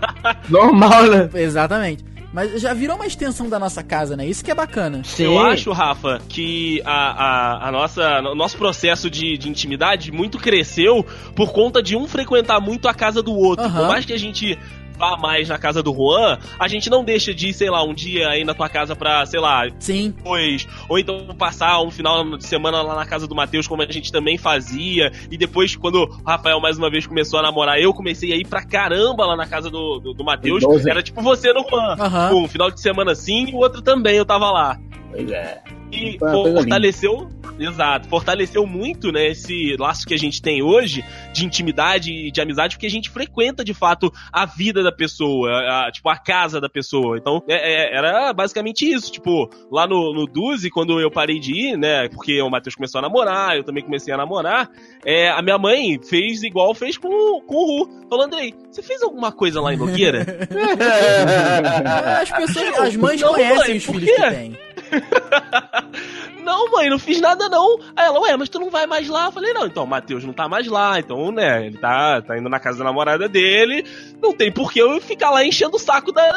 Normal, né? Exatamente. Mas já virou uma extensão da nossa casa, né? Isso que é bacana. Sim. Eu acho, Rafa, que a, a, a nossa, o nosso processo de, de intimidade muito cresceu por conta de um frequentar muito a casa do outro. Aham. Por mais que a gente vá mais na casa do Juan, a gente não deixa de, sei lá, um dia aí na tua casa pra, sei lá, Sim. depois, ou então passar um final de semana lá na casa do Matheus, como a gente também fazia, e depois, quando o Rafael mais uma vez começou a namorar, eu comecei a ir pra caramba lá na casa do, do, do Matheus, era tipo você no Juan, Aham. um final de semana sim, e o outro também, eu tava lá. Pois é. E fortaleceu, exato, fortaleceu muito, né, esse laço que a gente tem hoje de intimidade e de amizade, porque a gente frequenta de fato a vida da pessoa, a- a- tipo, a casa da pessoa. Então, é- é- era basicamente isso, tipo, lá no, no Duzi, quando eu parei de ir, né, porque o Matheus começou a namorar, eu também comecei a namorar, é, a minha mãe fez igual fez com, o- com o Ru, falou, Andrei, você fez alguma coisa lá em Nogueira? As pessoas, as mães Não, conhecem mãe, os filhos que têm. Não, mãe, não fiz nada não. Aí ela, ué, mas tu não vai mais lá? Eu falei, não, então o Matheus não tá mais lá, então, né, ele tá, tá indo na casa da namorada dele, não tem por que eu ficar lá enchendo o saco da,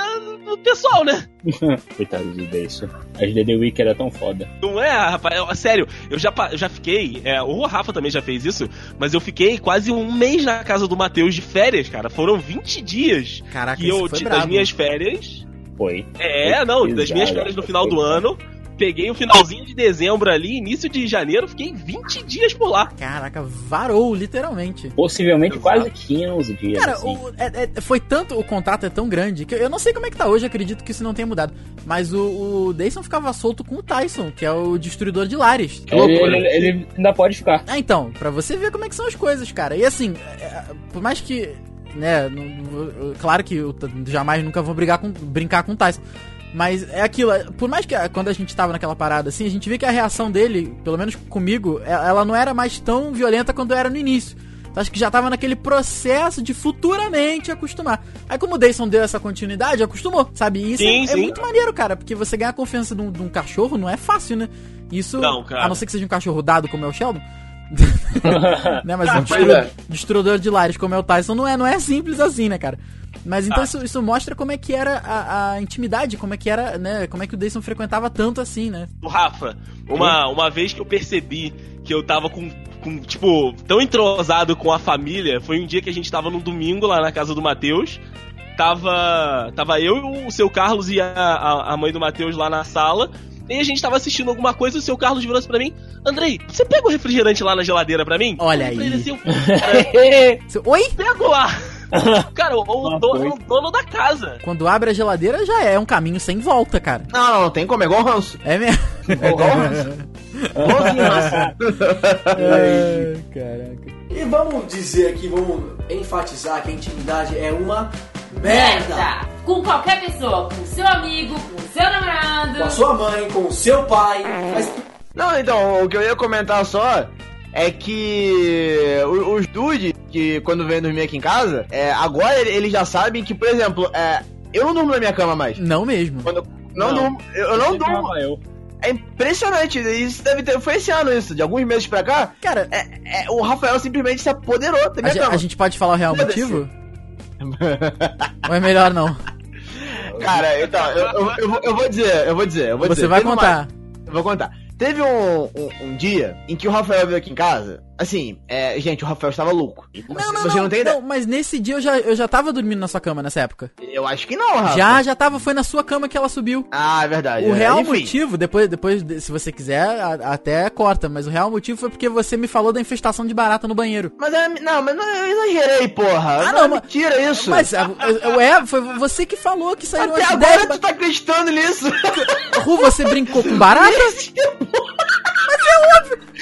do pessoal, né? Coitado de Deison. As DD Week era tão foda. Não é, rapaz, eu- sério, eu já, eu já fiquei, é, o Rafa também já fez isso, mas eu fiquei quase um mês na casa do Matheus de férias, cara, foram 20 dias Caraca, que eu, isso foi das minhas férias, Foi. é, Foi não, das minhas férias no final do ano, peguei o finalzinho de dezembro ali, início de janeiro, fiquei 20 dias por lá. Caraca, varou, literalmente. Possivelmente Exato. quase 15 dias. Cara, assim. o- é- é- foi tanto, o contato é tão grande que eu, eu não sei como é que tá hoje, acredito que isso não tenha mudado. Mas o, o Dayson ficava solto com o Tyson, que é o destruidor de lares. Que ele, ele- ele ainda pode ficar. Ah, então, pra você ver como é que são as coisas, cara. E assim, é, por mais que, né, claro que eu jamais nunca vou brigar com, brincar com o Tyson. Mas é aquilo, é, por mais que quando a gente tava naquela parada assim, a gente vê que a reação dele, pelo menos comigo, é- ela não era mais tão violenta quando era no início. Então acho que já tava naquele processo de futuramente acostumar. Aí como o Dayson deu essa continuidade, acostumou, sabe? E isso Sim, é, é sim. muito maneiro, cara, porque você ganhar a confiança de um, de um cachorro não é fácil, né? Isso, Não, cara. a não ser que seja um cachorro dado como é o Sheldon. né? Mas um pois destru- é. destruidor de lares como é o Tyson não é, não é simples assim, né, cara? Mas então isso, isso mostra como é que era a, a intimidade, como é que era, né? Como é que o Dayson frequentava tanto assim, né? O Rafa, uma, uma vez que eu percebi que eu tava com, com, tipo, tão entrosado com a família, foi um dia que a gente tava num domingo lá na casa do Matheus. Tava, tava eu, o seu Carlos e a, a, a mãe do Matheus lá na sala. E a gente tava assistindo alguma coisa e o seu Carlos virou assim pra mim: Andrei, você pega o refrigerante lá na geladeira pra mim? Olha aí. assim, "Eu Você- Oi? pego lá! Cara, o, o dono, o dono da casa. Quando abre a geladeira já é um caminho sem volta, cara. Não, não, não tem como, é igual ranço. É mesmo? É igual ranço. Ai, caraca. E vamos dizer aqui, vamos enfatizar que a intimidade é uma merda. Merda! Com qualquer pessoa, com seu amigo, com seu namorado. Com a sua mãe, com o seu pai. Mas Não, então, o que eu ia comentar só é que os dudes, que quando vêm dormir aqui em casa, é, agora ele- eles já sabem que, por exemplo, é, eu não durmo na minha cama mais. Não mesmo. Quando, não, Não. durmo, eu eu não durmo. Rafael. É impressionante. Isso deve ter. Foi esse ano isso, de alguns meses pra cá. Cara, É, é, o Rafael simplesmente se apoderou da a, minha ge- cama. a gente pode falar o real motivo? Ou é melhor não? Cara, então, eu, eu, eu vou- eu vou dizer, eu vou dizer, eu vou Você dizer. vai Teve uma- contar. Eu vou contar. Teve um, um, um dia em que o Rafael veio aqui em casa. Assim, é, gente, o Rafael estava louco. Não, não, Você não, não tem ideia? não, mas nesse dia eu já, eu já tava dormindo na sua cama nessa época. Eu acho que não, Rafa. Já, já tava, foi na sua cama que ela subiu. Ah, é verdade. O é. real Enfim. motivo, depois, depois, de- se você quiser, a- até corta, mas o real motivo foi porque você me falou da infestação de barata no banheiro. Mas é, não, mas não, eu exagerei, porra. Ah, não, não, é mentira isso. Mas, a- a- é, foi você que falou que saíram Até agora 10 tu tá acreditando nisso. Ru, você brincou com barata? É óbvio!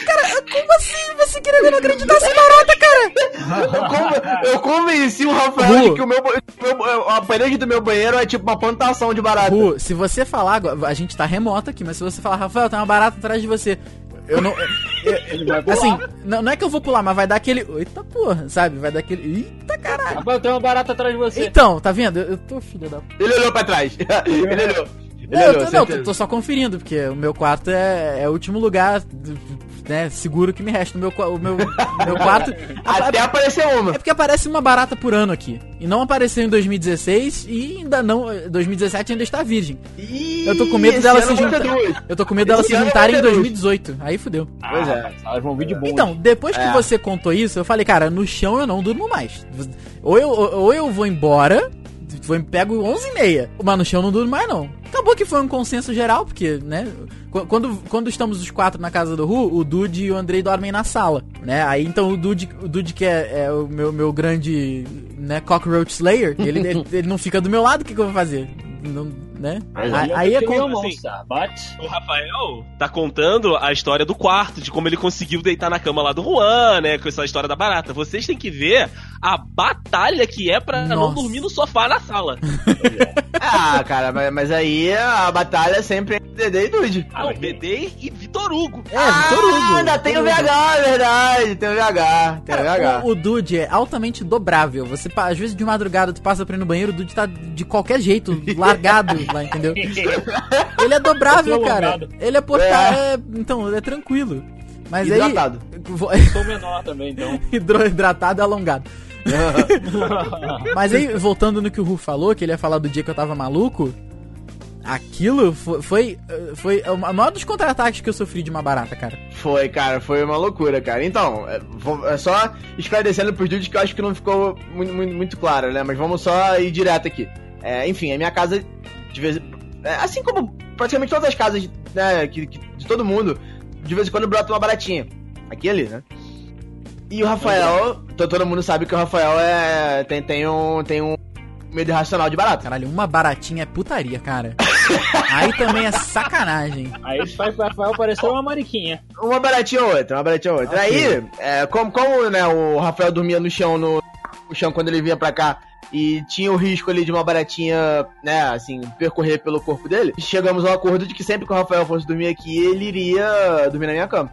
Cara, como assim você queria não acreditar em barata, cara? eu, conven- eu convenci o Rafael Ru. de que o meu, meu- a parede do meu banheiro é tipo uma plantação de barata. Ru, se você falar, agora- a gente tá remoto aqui, mas se você falar, Rafael, tem uma barata atrás de você. Eu não. Ele vai pular. Assim, não, não é que eu vou pular, mas vai dar aquele. Eita porra, sabe? Vai dar aquele. Eita caralho. Rapaz, tem uma barata atrás de você. Então, tá vendo? Eu, eu tô filho da. Ele olhou pra trás. Ele olhou. Não, eu tô, não, certeza. tô, tô só conferindo, porque o meu quarto é, é o último lugar, né, seguro que me resta. O meu, o meu, meu quarto. Até apareceu uma. É porque aparece uma barata por ano aqui. E não apareceu em 2016 e ainda não. 2017 ainda está virgem. Eu tô com medo Ih, dela se juntar. Eu tô com medo dela se juntarem em vai ter duas. 2018. Aí fudeu. Pois é. Elas vão vir de bonde. Então, depois que É. você contou isso, eu falei, cara, no chão eu não durmo mais. Ou eu, ou eu vou embora, vou, pego 11 e meia, mas no chão não durmo mais não. Acabou que foi um consenso geral, porque, né, qu- quando, quando estamos os quatro na casa do Ru, o Dude e o Andrei dormem na sala, né, aí então o Dude, o Dude que é, é o meu, meu grande, né, cockroach slayer, ele, ele, ele não fica do meu lado, o que, que eu vou fazer? Não, né? Mas Aí, aí é peguei com... um monstro, but... O Rafael tá contando a história do quarto, de como ele conseguiu deitar na cama lá do Juan, né? Com essa história da barata. Vocês têm que ver a batalha que é pra não Nossa. dormir no sofá na sala. Ah, cara, mas, mas aí a batalha é sempre entre Dedê e Dude. Ah, o BD e Vitor Hugo. É, Vitor Hugo. Ah, ainda tem o. VH, é verdade. Tem o VH. Tem o Cara, VH. o, o Dude é altamente dobrável. Você, às vezes, de madrugada, tu passa pra ir no banheiro, o Dude tá de qualquer jeito, largado lá, entendeu? Ele é dobrável, cara. Ele é portátil. é, então, é tranquilo. Mas Hidratado. aí. Sou menor também, então. hidro- Hidratado e alongado. Mas aí, voltando no que o Ru falou, que ele ia falar do dia que eu tava maluco. Aquilo foi, foi, foi o maior dos contra-ataques que eu sofri de uma barata, cara. Foi, cara, foi uma loucura, cara. Então, é, vou- é só esclarecendo pros dudes que eu acho que não ficou muito, muito, muito claro, né? Mas vamos só ir direto aqui. É, enfim, a minha casa, de vez é, assim como praticamente todas as casas né, que, que- de todo mundo, de vez em quando brota uma baratinha. Aqui e ali, né? E o Rafael, to- todo mundo sabe que o Rafael é, tem, tem, um, tem um medo irracional de barata. Caralho, uma baratinha é putaria, cara. Aí também é sacanagem. Aí faz o Rafael parecer uma mariquinha. Uma baratinha ou outra, uma baratinha ou outra. Ok. Aí, é, como, como né, o Rafael dormia no chão, no, no chão quando ele vinha pra cá, e tinha o risco ali de uma baratinha, né, assim, percorrer pelo corpo dele, chegamos ao acordo de que sempre que o Rafael fosse dormir aqui, ele iria dormir na minha cama.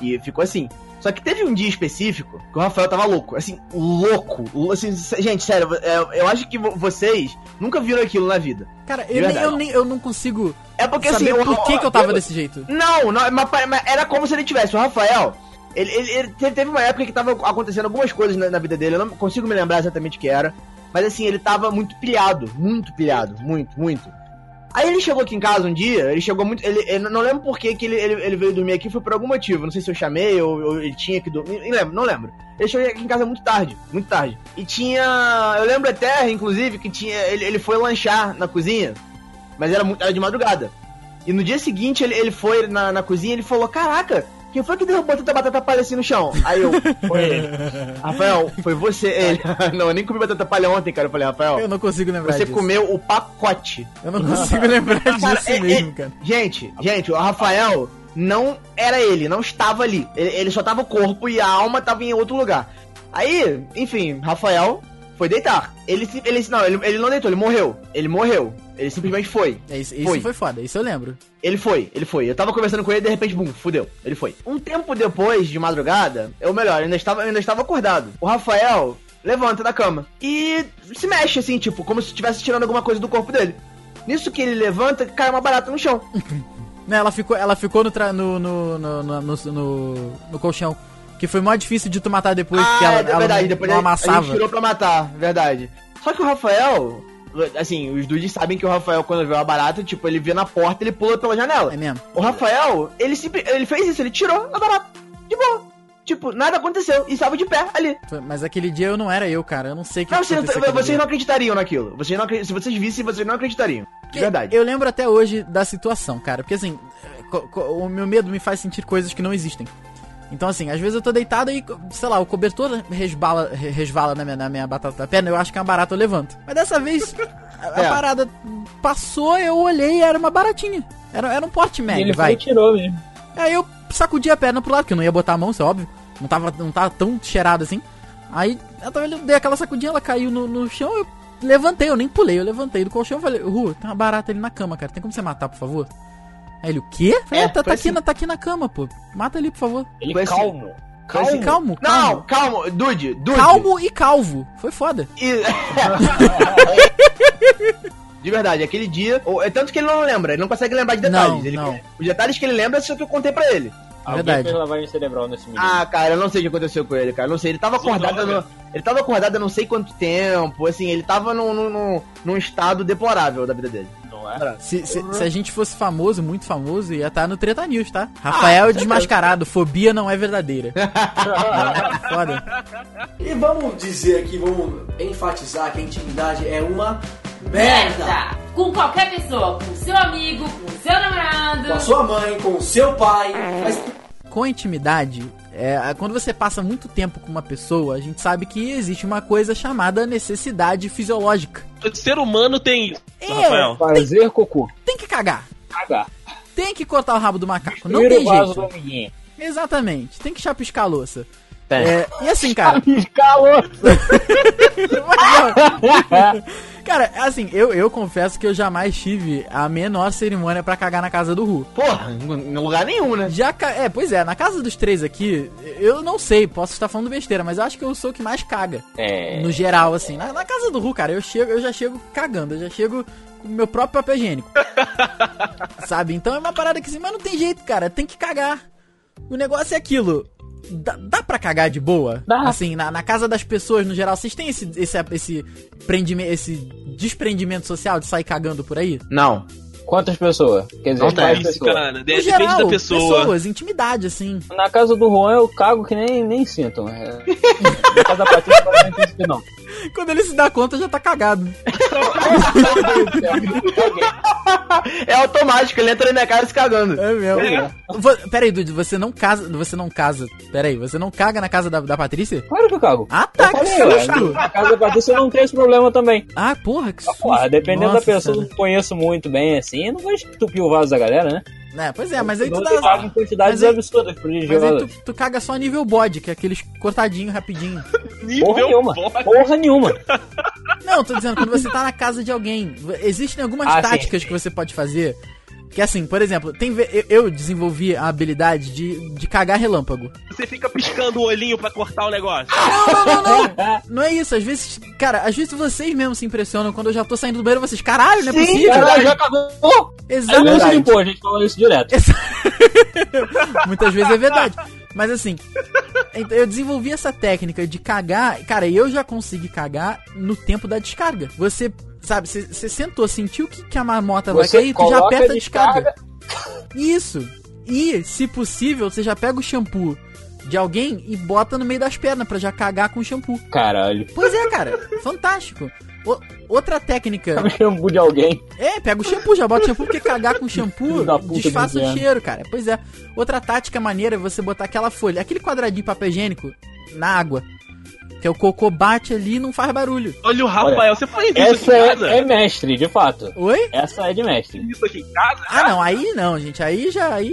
E ficou assim. Só que teve um dia específico que o Rafael tava louco, assim, louco. Assim, gente, sério, é, eu acho que vo- vocês nunca viram aquilo na vida. Cara, eu, nem, eu, nem, eu não consigo É porque saber assim, por que, que eu tava desse jeito. não, não mas, mas era como se ele tivesse. O Rafael, ele, ele, ele teve, teve uma época que tava acontecendo algumas coisas na, na vida dele, eu não consigo me lembrar exatamente o que era. Mas assim, ele tava muito pilhado, muito pilhado, muito, muito. Aí ele chegou aqui em casa um dia, ele chegou muito. Ele, não lembro por que, ele, ele, ele veio dormir aqui, foi por algum motivo. Não sei se eu chamei ou, ou ele tinha que dormir. Não lembro, não lembro. Ele chegou aqui em casa muito tarde, muito tarde. E tinha. Eu lembro até, inclusive, que tinha. Ele, ele foi lanchar na cozinha, mas era, muito, era de madrugada. E no dia seguinte ele, ele foi na, na cozinha e ele falou: Caraca, quem foi que derrubou tanta batata palha assim no chão? Aí eu, foi ele. Rafael, foi você. Ele, não, eu nem comi batata palha ontem, cara. Eu falei, Rafael, Eu não consigo lembrar você disso. comeu o pacote. Eu não consigo lembrar disso Cara, é- mesmo, é- cara. Gente, gente, o Rafael não era ele, não estava ali. Ele, ele só tava o corpo e a alma tava em outro lugar. Aí, enfim, Rafael foi deitar. Ele, se- ele não, ele, ele não deitou, ele morreu. Ele morreu. Ele simplesmente foi. É, isso, isso Foi. foi. foda, isso eu lembro. Ele foi, ele foi. Eu tava conversando com ele e de repente, bum, fudeu. Ele foi. Um tempo depois, de madrugada, ou melhor, eu ainda estava, eu ainda estava acordado. O Rafael levanta da cama e se mexe assim, tipo, como se estivesse tirando alguma coisa do corpo dele. Nisso que ele levanta, cai uma barata no chão. Né, ela ficou, ela ficou no, tra- no, no, no, no, colchão. Que foi mó difícil de tu matar depois, porque ela, é ela verdade, não, depois não amassava. gente tirou pra matar, verdade. Só que o Rafael, assim, os dudes sabem que o Rafael, quando vê uma barata, tipo, ele vê na porta, ele pula pela janela. É mesmo. O Rafael, ele, simple- ele fez isso, ele tirou a barata. De boa. Tipo, nada aconteceu. E estava de pé ali. Mas aquele dia eu não era eu, cara. Eu não sei o que Não, que vocês, não, aconteceu vocês dia. não acreditariam naquilo. Vocês não, se vocês vissem, vocês não acreditariam. De verdade. Eu lembro até hoje da situação, cara. Porque assim, o meu medo me faz sentir coisas que não existem. Então, assim, às vezes eu tô deitado e, sei lá, o cobertor resbala, re- resvala na minha, na minha batata da perna, eu acho que é uma barata, eu levanto. Mas dessa vez, a, a É. parada passou, eu olhei e era uma baratinha. Era, era um porte médio, ele vai. foi e tirou mesmo. Aí eu sacudi a perna pro lado, porque eu não ia botar a mão, isso é óbvio. Não tava, não tava tão cheirado assim. Aí eu dei aquela sacudinha, ela caiu no, no chão, eu levantei, eu nem pulei, eu levantei do colchão e falei, Ru, tem uma barata ali na cama, cara. Tem como você matar, por favor? Aí ele, o quê? Falei, É, "É, tá, tá aqui assim. na, tá aqui na cama, pô. Mata ali, por favor. Ele Foi assim. calmo. Foi assim. Calmo, calmo. Não, calma, Dude, Dude. Calmo e calvo. Foi foda. E- De verdade, aquele dia. É tanto que ele não lembra, ele não consegue lembrar de detalhes. Não, ele, não. Os detalhes que ele lembra são o que eu contei pra ele. Alguém Verdade. fez lavagem cerebral nesse menino. Ah, cara, eu não sei o que aconteceu com ele, cara. Não sei. Ele tava acordado. droga. no- ele tava acordado há não sei quanto tempo. Assim, ele tava num, num- num estado deplorável da vida dele. Não é? Se, se, se a gente fosse famoso, muito famoso, ia estar no Treta News, tá? Rafael desmascarado, fobia não é verdadeira. É, foda. E vamos dizer aqui, vamos enfatizar que a intimidade é uma merda. Merda! Com qualquer pessoa, com seu amigo, com seu namorado. Com a sua mãe, com o seu pai. Mas Com a intimidade, é, quando você passa muito tempo com uma pessoa, a gente sabe que existe uma coisa chamada necessidade fisiológica. O ser humano tem isso, É. Rafael. Fazer cocô. Tem que cagar. Cagar. Tem que cortar o rabo do macaco. Não Tira tem o vaso do jeito. Exatamente. Tem que chapiscar a louça. Tem. É, e assim, cara. Calor. cara, assim, eu, eu confesso que eu jamais tive a menor cerimônia pra cagar na casa do Ru. Porra, em lugar nenhum, né? Já. É, pois é, na casa dos três aqui, eu não sei, posso estar falando besteira, mas eu acho que eu sou o que mais caga. É. No geral, assim. Na, na casa do Ru, cara, eu, chego, eu já chego cagando, eu já chego com o meu próprio papel higiênico. Sabe? Então é uma parada que assim, mas não tem jeito, cara, tem que cagar. O negócio é aquilo. Dá, dá pra cagar de boa? Dá. Assim, na, na casa das pessoas, no geral, vocês têm esse, esse, esse, prendimento, esse desprendimento social de sair cagando por aí? Não. Quantas pessoas? Quer dizer, Não tem quais Isso, pessoas? cara. Depende geral, da pessoa. pessoas, intimidade, assim. Na casa do Juan eu cago que nem, nem sinto. É. Na casa da Patrícia eu não sinto não. Quando ele se dá conta, já tá cagado. É automático, ele entra na minha casa se cagando. É mesmo. Vo- Pera aí, Dude, você não casa. Você não casa. Pera aí, você não caga na casa da, da Patrícia? Claro que eu cago. Ah, tá, Eu que falei, susto! Na casa da Patrícia eu não tenho esse problema também. Ah, porra, que susto. Porra, dependendo Nossa da pessoa eu conheço muito bem assim, eu não vou entupir o vaso da galera, né? É, pois é, mas aí tu dá. em quantidades mas aí- absurdas Mas aí tu, tu caga só nível bode, que é aqueles cortadinho, rapidinho. Porra nenhuma. bosta. Porra nenhuma. Não, tô dizendo, quando você tá na casa de alguém, existem algumas Ah, sim, táticas que você pode fazer. Que assim, por exemplo, tem eu- desenvolvi a habilidade de, de cagar relâmpago. Você fica piscando o olhinho pra cortar o negócio. Não, não, não, não. Não é isso. Às vezes, cara, às vezes vocês mesmos se impressionam quando eu já tô saindo do banheiro, vocês, caralho, não é possível. Caralho, já cagou. Aí não se Exatamente. limpou, a gente fala isso direto. Muitas vezes é verdade. Mas assim, então eu desenvolvi essa técnica de cagar. Cara, eu já consegui cagar no tempo da descarga. Você, sabe, você, sentou, sentiu que, que a marmota vai Você cair, tu já aperta a descarga. Isso. E, se possível, você já pega o shampoo de alguém e bota no meio das pernas pra já cagar com shampoo. Caralho. Pois é, cara. fantástico. O- outra técnica. O shampoo de alguém. É, pega o shampoo, já bota o shampoo, porque cagar com shampoo disfarça o cheiro, cara. Pois é. Outra tática maneira é você botar aquela folha, aquele quadradinho de papel higiênico na água. Que é o cocô bate ali e não faz barulho. Olha o Rafael, você faz isso Essa aqui em casa? é, é mestre, de fato. Oi? Essa é de mestre. Isso aqui em casa? Ah, não, aí não, gente. Aí já. Aí.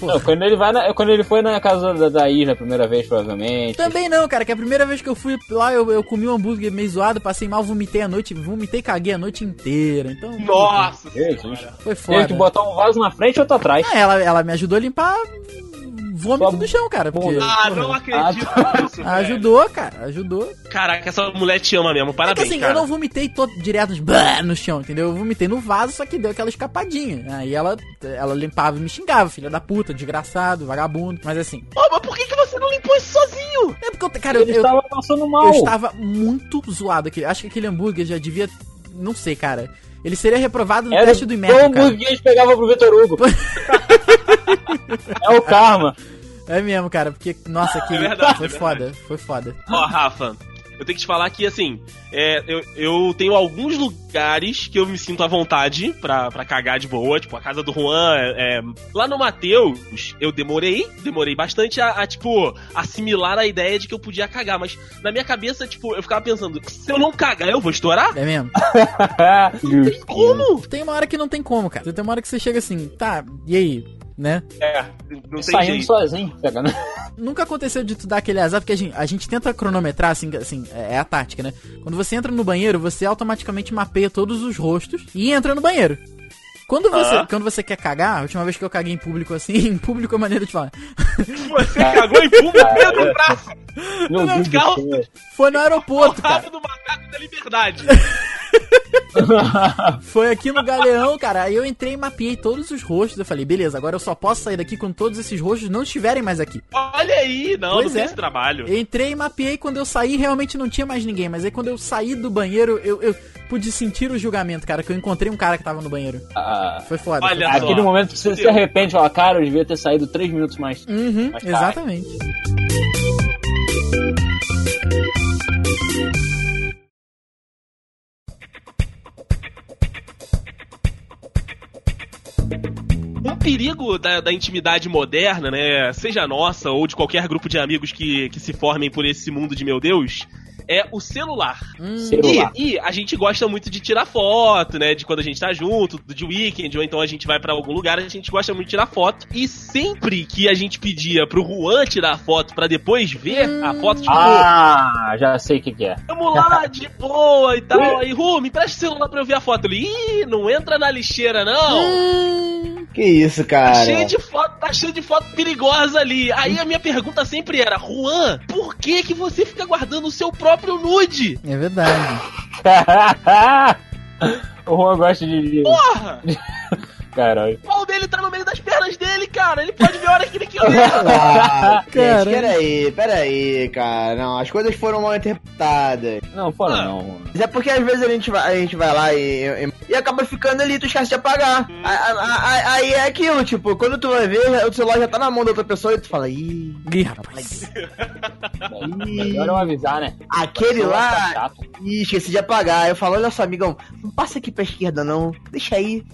Pô. Não, quando ele vai na, quando ele foi na casa da, da Isla a primeira vez, provavelmente. Também não, cara, que a primeira vez que eu fui lá, eu, eu comi um hambúrguer meio zoado, passei mal, vomitei a noite, vomitei e caguei a noite inteira. Então. Nossa. Foi Teve que foda. botar um vaso na frente e outro atrás. Ah, ela, ela me ajudou a limpar vômito no chão, cara. Porque, Ah, porra, não acredito nisso, velho. Ajudou, cara, ajudou. Caraca, essa mulher te ama mesmo. É que Parabéns, assim, cara. eu não vomitei todo direto no chão, entendeu? Eu vomitei no vaso, só que deu aquela escapadinha. Aí ela, ela limpava e me xingava, filha da puta, desgraçado, vagabundo. Mas assim, Ô, mas por que, que você não limpou isso sozinho? é porque eu, cara, eu, Ele eu, estava passando mal. eu estava muito zoado aquele. Acho que aquele hambúrguer já devia. Não sei, cara. Ele seria reprovado no Era teste do o IMEC, cara. burguês pegava pro Vitor Hugo. é o karma. É mesmo, cara, porque, nossa, aquele É verdade, foi é foda, foi foda. Ó, Rafa, eu tenho que te falar que, assim, é, eu, eu tenho alguns lugares que eu me sinto à vontade pra, pra cagar de boa, tipo, a casa do Juan, é, é, lá no Mateus, eu demorei, demorei bastante a, a, tipo, assimilar a ideia de que eu podia cagar, mas na minha cabeça, tipo, eu ficava pensando, se eu não cagar, eu vou estourar? É mesmo. Como? Tem uma hora que não tem como, cara. Tem uma hora que você chega assim, tá, e aí? Né? É, não tem Saindo jeito. sozinho, pega, né? Nunca aconteceu de tu dar aquele azar, porque a gente, a gente tenta cronometrar, assim, assim, é é a tática, né? Quando você entra no banheiro, você automaticamente mapeia todos os rostos e entra no banheiro. Quando você, Ah. quando você quer cagar, a última vez que eu caguei em público assim, em público é maneira de falar. Você cagou em público dentro do braço, Meu Deus. Foi no aeroporto, o cara. do macaco da liberdade. Foi aqui no Galeão, cara. Aí eu entrei e mapeei todos os rostos. Eu falei, beleza, agora eu só posso sair daqui quando todos esses rostos não estiverem mais aqui. Olha aí, não, Pois não tem é. esse trabalho. Eu entrei e mapeei, quando eu saí realmente não tinha mais ninguém. Mas aí quando eu saí do banheiro, eu, eu pude sentir o julgamento, cara, que eu encontrei um cara que tava no banheiro. Ah, Foi foda. Olha foi só. aquele momento que você se arrepende e fala, cara, eu devia ter saído três minutos mais. Uhum, cai. exatamente. Perigo da, da intimidade moderna, né? Seja nossa ou de qualquer grupo de amigos que, que se formem por esse mundo de meu Deus, é o celular. Celular. E, e a gente gosta muito de tirar foto, né? De quando a gente tá junto, de weekend, ou então a gente vai pra algum lugar, a gente gosta muito de tirar foto. E sempre que a gente pedia pro Juan tirar foto pra depois ver a foto, tipo, Ah, já sei o que, que é. vamos lá, de boa e tal. Aí, Ru, me presta o celular pra eu ver a foto. Ele, ih, não entra na lixeira, não. Que isso, Tá cara. cheio de foto, tá cheio de foto perigosa ali. Aí a minha pergunta sempre era, Juan, por que que você fica guardando o seu próprio nude? É verdade. o Juan gosta de. Porra! Caralho. O pau dele tá no meio das pernas dele, cara. Ele pode ver a hora que ele quiser. Ah, gente, Caramba. peraí, peraí, cara. Não, as coisas foram mal interpretadas. Não, fala Ah. não. Mas é porque às vezes a gente vai, a gente vai lá e, e, e acaba ficando ali, tu esquece de apagar. Hum. Aí, aí- aí é aquilo, tipo, quando tu vai ver, o celular já tá na mão da outra pessoa e tu fala, ih, Ih, rapaz. Melhor eu avisar, né? aquele Tá lá, chato. ih, esqueci de apagar. Aí eu falo, olha só, amigão, não passa aqui pra esquerda não, deixa aí.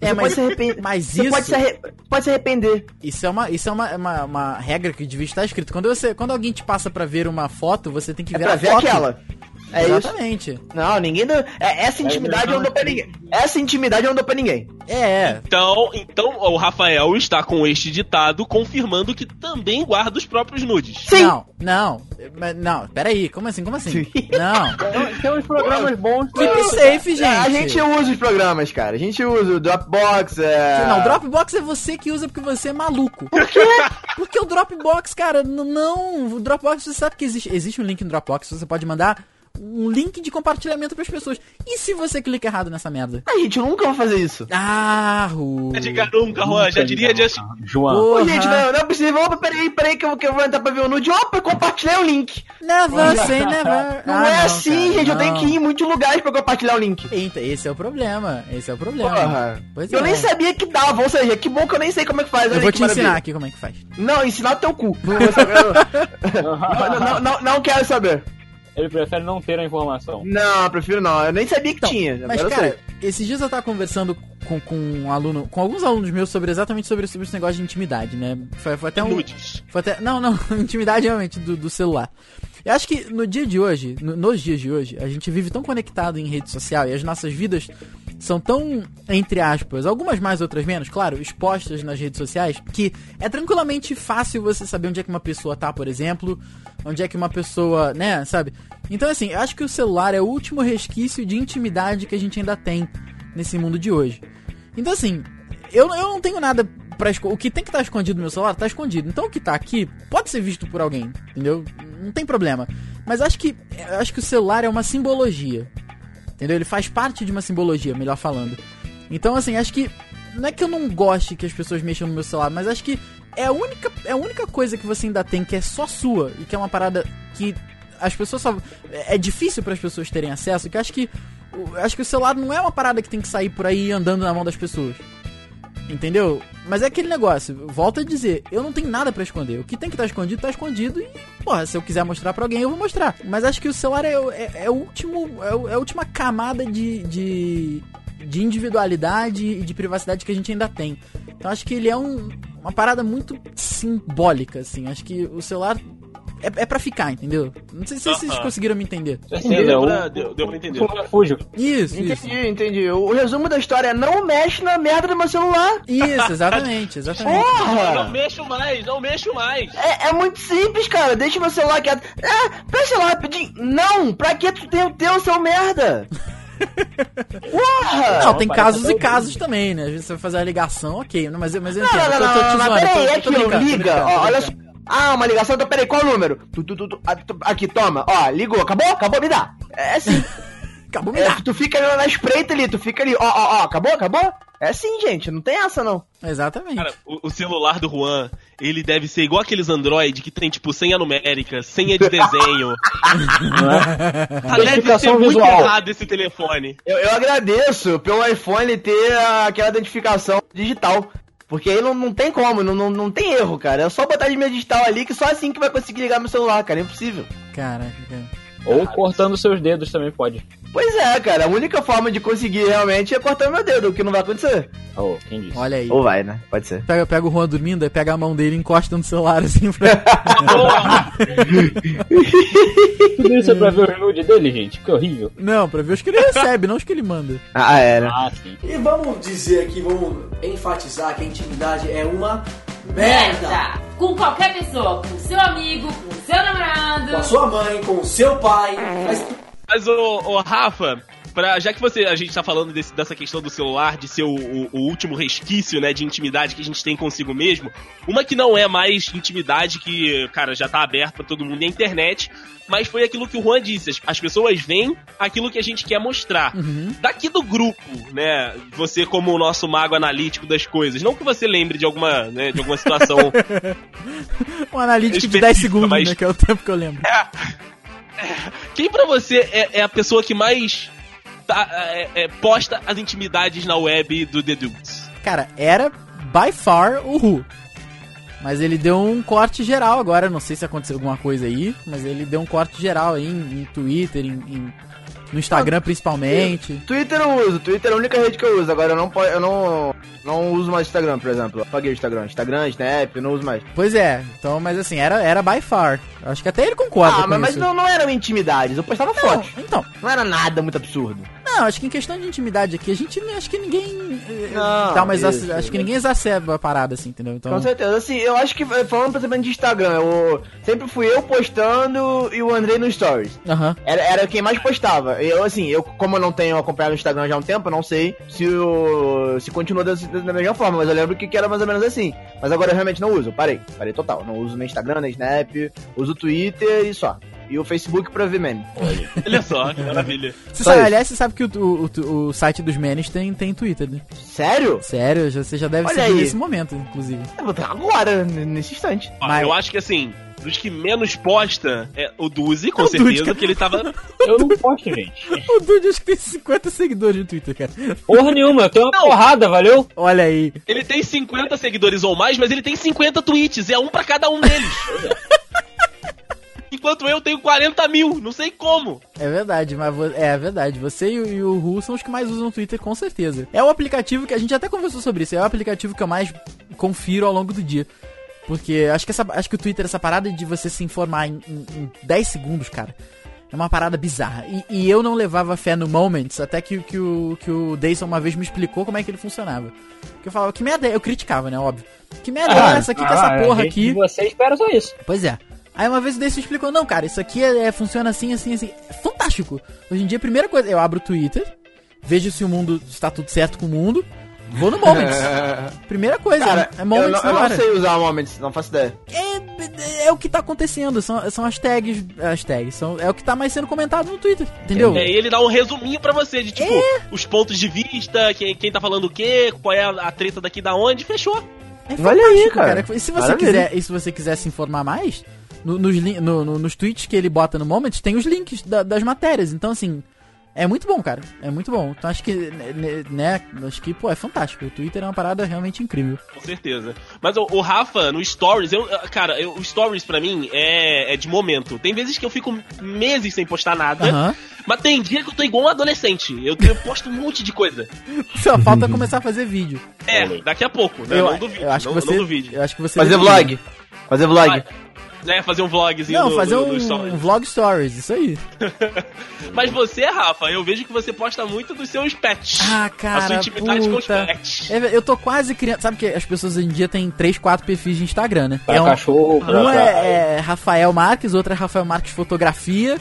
É, Você mas- pode se arrepender. Mas Você isso, pode se, arre- pode se arrepender. isso é, uma, isso é uma, uma, uma regra que devia estar escrito. Quando, você, quando alguém te passa pra ver uma foto, você tem que É ver pra a ver foto. aquela. É isso. Exatamente. Não, ninguém. dá- é- essa intimidade eu não dou pra ninguém. Essa intimidade eu não dou pra ninguém. É, é. Então, então o Rafael está com este ditado confirmando que também guarda os próprios nudes. Sim. Não, não. Não, peraí. Como assim? Como assim? Não. Tem, tem uns programas bons pra... Keep safe, gente. A gente usa os programas, cara. A gente usa o Dropbox. É... Não, o Dropbox é você que usa porque você é maluco. Por quê? Porque o Dropbox, cara, não. O Dropbox, você sabe que existe, existe um link no Dropbox, você pode mandar um link de compartilhamento pras pessoas. E se você clica errado nessa merda? A gente nunca vai fazer isso. Ah, Ru. Diga nunca, Juan. Já diria Justin. João. Ô, gente, não, não é possível. Opa, peraí, peraí, que eu, que eu vou entrar pra ver o nude. Opa, compartilhei o link. Never say never. Não Ah, é assim, cara, gente. Eu tenho não. que ir em muitos lugares pra compartilhar o link. Eita, esse é o problema. Esse é o problema. Porra. Pois eu é. nem sabia que dava, ou seja, que bom que eu nem sei como é que faz. Eu vou te ensinar maravilha. aqui como é que faz. Não, ensinar o teu cu. Não, não, não, não, não quero saber. Ele prefere não ter a informação. Não, prefiro não. Eu nem sabia que Então, tinha. Mas, cara, esses dias eu tava conversando com, com um aluno, com alguns alunos meus sobre exatamente sobre, sobre esse negócio de intimidade, né? Foi, foi até um. Nudes. Foi até, não, não, intimidade realmente do, do celular. Eu acho que no dia de hoje, no- nos dias de hoje, a gente vive tão conectado em rede social e as nossas vidas são tão, entre aspas, algumas mais, outras menos, claro, expostas nas redes sociais, que é tranquilamente fácil você saber onde é que uma pessoa tá, por exemplo, onde é que uma pessoa, né, sabe? Então, assim, eu acho que o celular é o último resquício de intimidade que a gente ainda tem nesse mundo de hoje. Então, assim, eu, eu não tenho nada pra o que tem que estar escondido no meu celular, tá escondido. Então o que tá aqui pode ser visto por alguém, entendeu? Não tem problema. Mas acho que acho que o celular é uma simbologia. Entendeu? Ele faz parte de uma simbologia, melhor falando. Então, assim, acho que. Não é que eu não goste que as pessoas mexam no meu celular, mas acho que é a única, é a única coisa que você ainda tem que é só sua e que é uma parada que as pessoas só. É difícil para as pessoas terem acesso, que acho que. Acho que o celular não é uma parada que tem que sair por aí andando na mão das pessoas. Entendeu? Mas é aquele negócio, volto a dizer, eu não tenho nada pra esconder. O que tem que estar escondido, tá escondido e, porra, se eu quiser mostrar pra alguém, eu vou mostrar. Mas acho que o celular é, é, é o último. É, é a última camada de, de, de individualidade e de privacidade que a gente ainda tem. Então acho que ele é um, uma parada muito simbólica, assim. Acho que o celular é, é pra ficar, entendeu? Não sei se vocês Aham. conseguiram me entender. Certeza, Deu pra, deu, deu pra entender. o refúgio. Isso, isso. Entendi, entendi. O resumo da história é não mexe na merda do meu celular. Isso, exatamente, exatamente. Não Porra! mexo mais, não mexo mais. É, é muito simples, cara. Deixa meu celular quieto. Ah, presta lá rapidinho. Não, pra que tu tem o teu, seu merda? Porra! Não, tem casos e casos também, né? Às vezes você vai fazer a ligação, ok. Não, mas, eu- mas eu Não, entendo. não, eu não, tô, tô te não, mas zoando, peraí, tô- é tô que eu brincando, tô liga. brincando, tô Ó, olha só. brincando. Ah, uma ligação, então peraí, qual o número? Tu, tu, tu, aqui, toma. Ó, ligou, acabou? Acabou, me dá. É assim. Acabou me É, dar. tu fica ali na espreita ali, tu fica ali, ó, ó, ó, acabou, acabou? É assim, gente, não tem essa não. Exatamente. Cara, o, o celular do Juan, ele deve ser igual aqueles Android que tem, tipo, senha numérica, senha de desenho. É? Ah, deve ser Identificação muito visual. errado esse telefone. Eu, eu agradeço pelo iPhone ter aquela identificação digital. Porque aí não, não tem como, não, não, não tem erro, cara. É só botar de minha digital ali que só assim que vai conseguir ligar meu celular, cara. É impossível. Caraca, cara. Ou cortando seus dedos também pode. Pois é, cara. A única forma de conseguir realmente é cortar meu dedo, o que não vai acontecer. Oh, quem disse? Olha aí. Ou vai, né? Pode ser. Pega, pega o Juan dormindo, aí pega a mão dele e encosta no celular assim pra. Tudo isso é pra ver os nude dele, gente? Que horrível. não, pra ver os que ele recebe, não os que ele manda. Ah, é, né? Ah, sim. E vamos dizer aqui, vamos enfatizar que a intimidade é uma merda. Merda! Com qualquer pessoa, com seu amigo, com seu namorado. Com a sua mãe, com o seu pai. Mas Mas, ô, ô Rafa, pra, já que você, a gente tá falando desse- dessa questão do celular, de ser o, o- o último resquício, né, de intimidade que a gente tem consigo mesmo, uma que não é mais intimidade, que, cara, já tá aberta pra todo mundo, é a internet, mas foi aquilo que o Juan disse, as, as pessoas veem aquilo que a gente quer mostrar. Daqui do grupo, né, você como o nosso mago analítico das coisas, não que você lembre de alguma, né, de alguma situação Um analítico de Específica, 10 segundos, mas- né? Que é o tempo que eu lembro. Quem pra você é, é a pessoa que mais tá, é, é, posta as intimidades na web do The Dudes? Cara, era by far o Ru. Mas ele deu um corte geral agora, não sei se aconteceu alguma coisa aí, mas ele deu um corte geral aí em, em Twitter, em, em- no Instagram principalmente. Twitter eu uso, Twitter é a única rede que eu uso. Agora eu não, eu não, não uso mais Instagram, por exemplo. Apaguei o Instagram. Instagram, Snap, não uso mais. Pois é, então, mas assim, era, era by far. Acho que até ele concorda Ah, mas, mas não, não eram intimidades, eu postava Não, fotos. então, Não era nada muito absurdo. não, acho que em questão de intimidade aqui, a gente, acho que ninguém eh, Não, dá uma exa- isso, acho que ninguém exacerba a parada, assim, entendeu? Então, Com certeza. Assim, eu acho que, eh, falando principalmente de Instagram, eu, sempre fui eu postando e o Andrei no Stories. aham. Era, era quem mais postava. Eu, assim, eu, como eu não tenho acompanhado o Instagram já há um tempo, eu não sei se, o, se continua desse- da mesma forma, mas eu lembro que, que era mais ou menos assim. Mas agora eu realmente não uso, parei. Parei total. Não uso nem Instagram, nem Snap, uso o Twitter e só. E o Facebook pra ver meme. Olha só, que maravilha. Você Só sabe, aliás, você sabe que o, o, o- o site dos Menes tem, tem Twitter, né? Sério? Sério, você já deve Olha aí. nesse momento, inclusive. Eu vou ter agora, nesse instante. Ó, Mas- Eu acho que assim, dos que menos posta é o Duzi, com É o certeza, Duzi, cara. porque ele tava. Eu não posto, gente. O Dude acho que tem 50 seguidores no Twitter, cara. Porra nenhuma, eu tenho uma Não. porrada, valeu? Olha aí. Ele tem 50 seguidores ou mais, mas ele tem 50 tweets, é um pra cada um deles. Enquanto eu tenho 40 mil, não sei como. É verdade, mas é verdade. Você e o, e o Ru são os que mais usam o Twitter, com certeza. É o aplicativo que a gente até conversou sobre isso. É o aplicativo que eu mais confiro ao longo do dia. Porque acho que, essa, acho que o Twitter, essa parada de você se informar em, em, em 10 segundos, cara, é uma parada bizarra. E, e eu não levava fé no Moments até que, que, o, que o Dayson uma vez me explicou como é que ele funcionava. Que eu falava, que merda é? Eu criticava, né? Óbvio. Que merda é essa aqui com essa Ah, porra aqui? Você espera só isso. Pois é. Aí uma vez o Dayson explicou, não, cara, isso aqui é, é- funciona assim, assim, assim. É fantástico. Hoje em dia, a primeira coisa, eu abro o Twitter, vejo se o mundo está tudo certo com o mundo. Vou no Moments. Primeira coisa, Cara, é eu Moments não, na eu não sei usar Moments, não faço ideia. É, é o que tá acontecendo, são, são as tags, as tags, são, é o que tá mais sendo comentado no Twitter, entendeu? É, ele dá um resuminho pra você de tipo, os pontos de vista, quem, quem tá falando o quê, qual é a, a treta daqui da onde, fechou. É Olha aí, cara. E se você Maravilha. quiser, e se você quiser se informar mais, no- nos, no- no- nos tweets que ele bota no Moments, tem os links da- das matérias. Então, assim, é muito bom, cara. É muito bom. Então, acho que, né, né, acho que, pô, é fantástico. O Twitter é uma parada realmente incrível. Com certeza. Mas o, o Rafa, no Stories, eu, cara, eu, o Stories pra mim é, é de momento. Tem vezes que eu fico meses sem postar nada, mas tem dia que eu tô igual um adolescente. Eu, eu posto um monte de coisa. Só falta começar a fazer vídeo. É, daqui a pouco, né? eu, não duvido. eu acho não, que você, eu acho que você Fazer vlog. Fazer vlog. Vai. Né, fazer um vlogzinho Não, no, fazer no- um, Stories. um vlog stories, isso aí. Mas você, Rafa, eu vejo que você posta muito dos seus pets. Ah, a sua cara, intimidade com os puta. pets. É, eu tô quase criando. Sabe que as pessoas hoje em dia têm 3, 4 perfis de Instagram, né? Pra um, cachorro, pra... um pra- é, é Rafael Marques, outro é Rafael Marques Fotografia,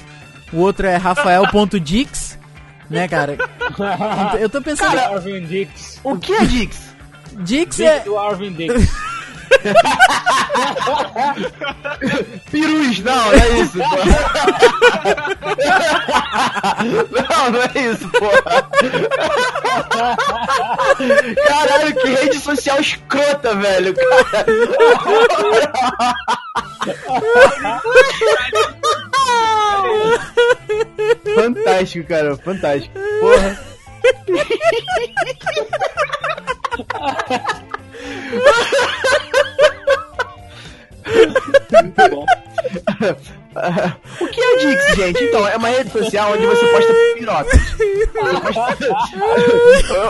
o outro é Rafael.dix, né, cara? Então, Eu tô pensando. Arvin Dix. O que é Dix? Dix Dix é. do Arvin Dix. Pirus, não, não é isso, pô. Não, não é isso, pô. Caralho, que rede social escrota, velho. Cara. Fantástico, cara, fantástico. Porra. O que é Dix, gente? Então, é uma rede social onde você posta pirocas.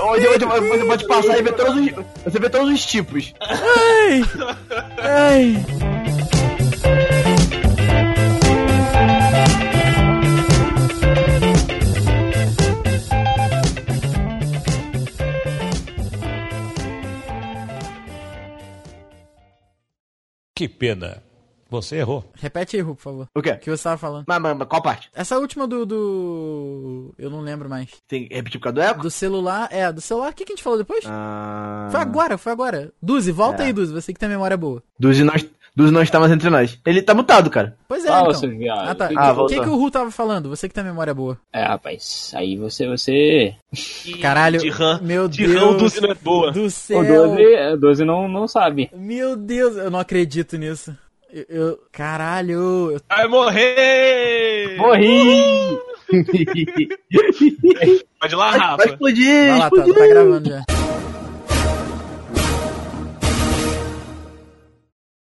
onde, onde você pode passar e ver todos os. Você vê todos os tipos. Ai! Ai! Que pena. Você errou. Repete aí, Ru, por favor. O quê? O que você tava falando? Mas, mas, mas qual parte? Essa última do. do... Eu não lembro mais. Tem repetir por causa do eco? Do celular. É, do celular. O que, que a gente falou depois? Ah... Foi agora, foi agora. Duzi, volta É. aí, Duzi. Você que tem memória boa. Duzi não, Duzi não está mais entre nós. Ele tá mutado, cara. Pois é, Fala, então. seu viado. Ah, tá. Ah, o que, que o Ru tava falando? Você que tem memória boa. É, rapaz, aí você, você... Caralho, De RAM. meu De RAM, o Deus. Duzi não é boa. Do céu. O 12, é, 12 não, não sabe. Meu Deus, eu não acredito nisso. Eu, eu- caralho, eu- Vai morrer! Morri! Pode ir lá, Vai Rafa. explodir! vai lá, tá, tá gravando já.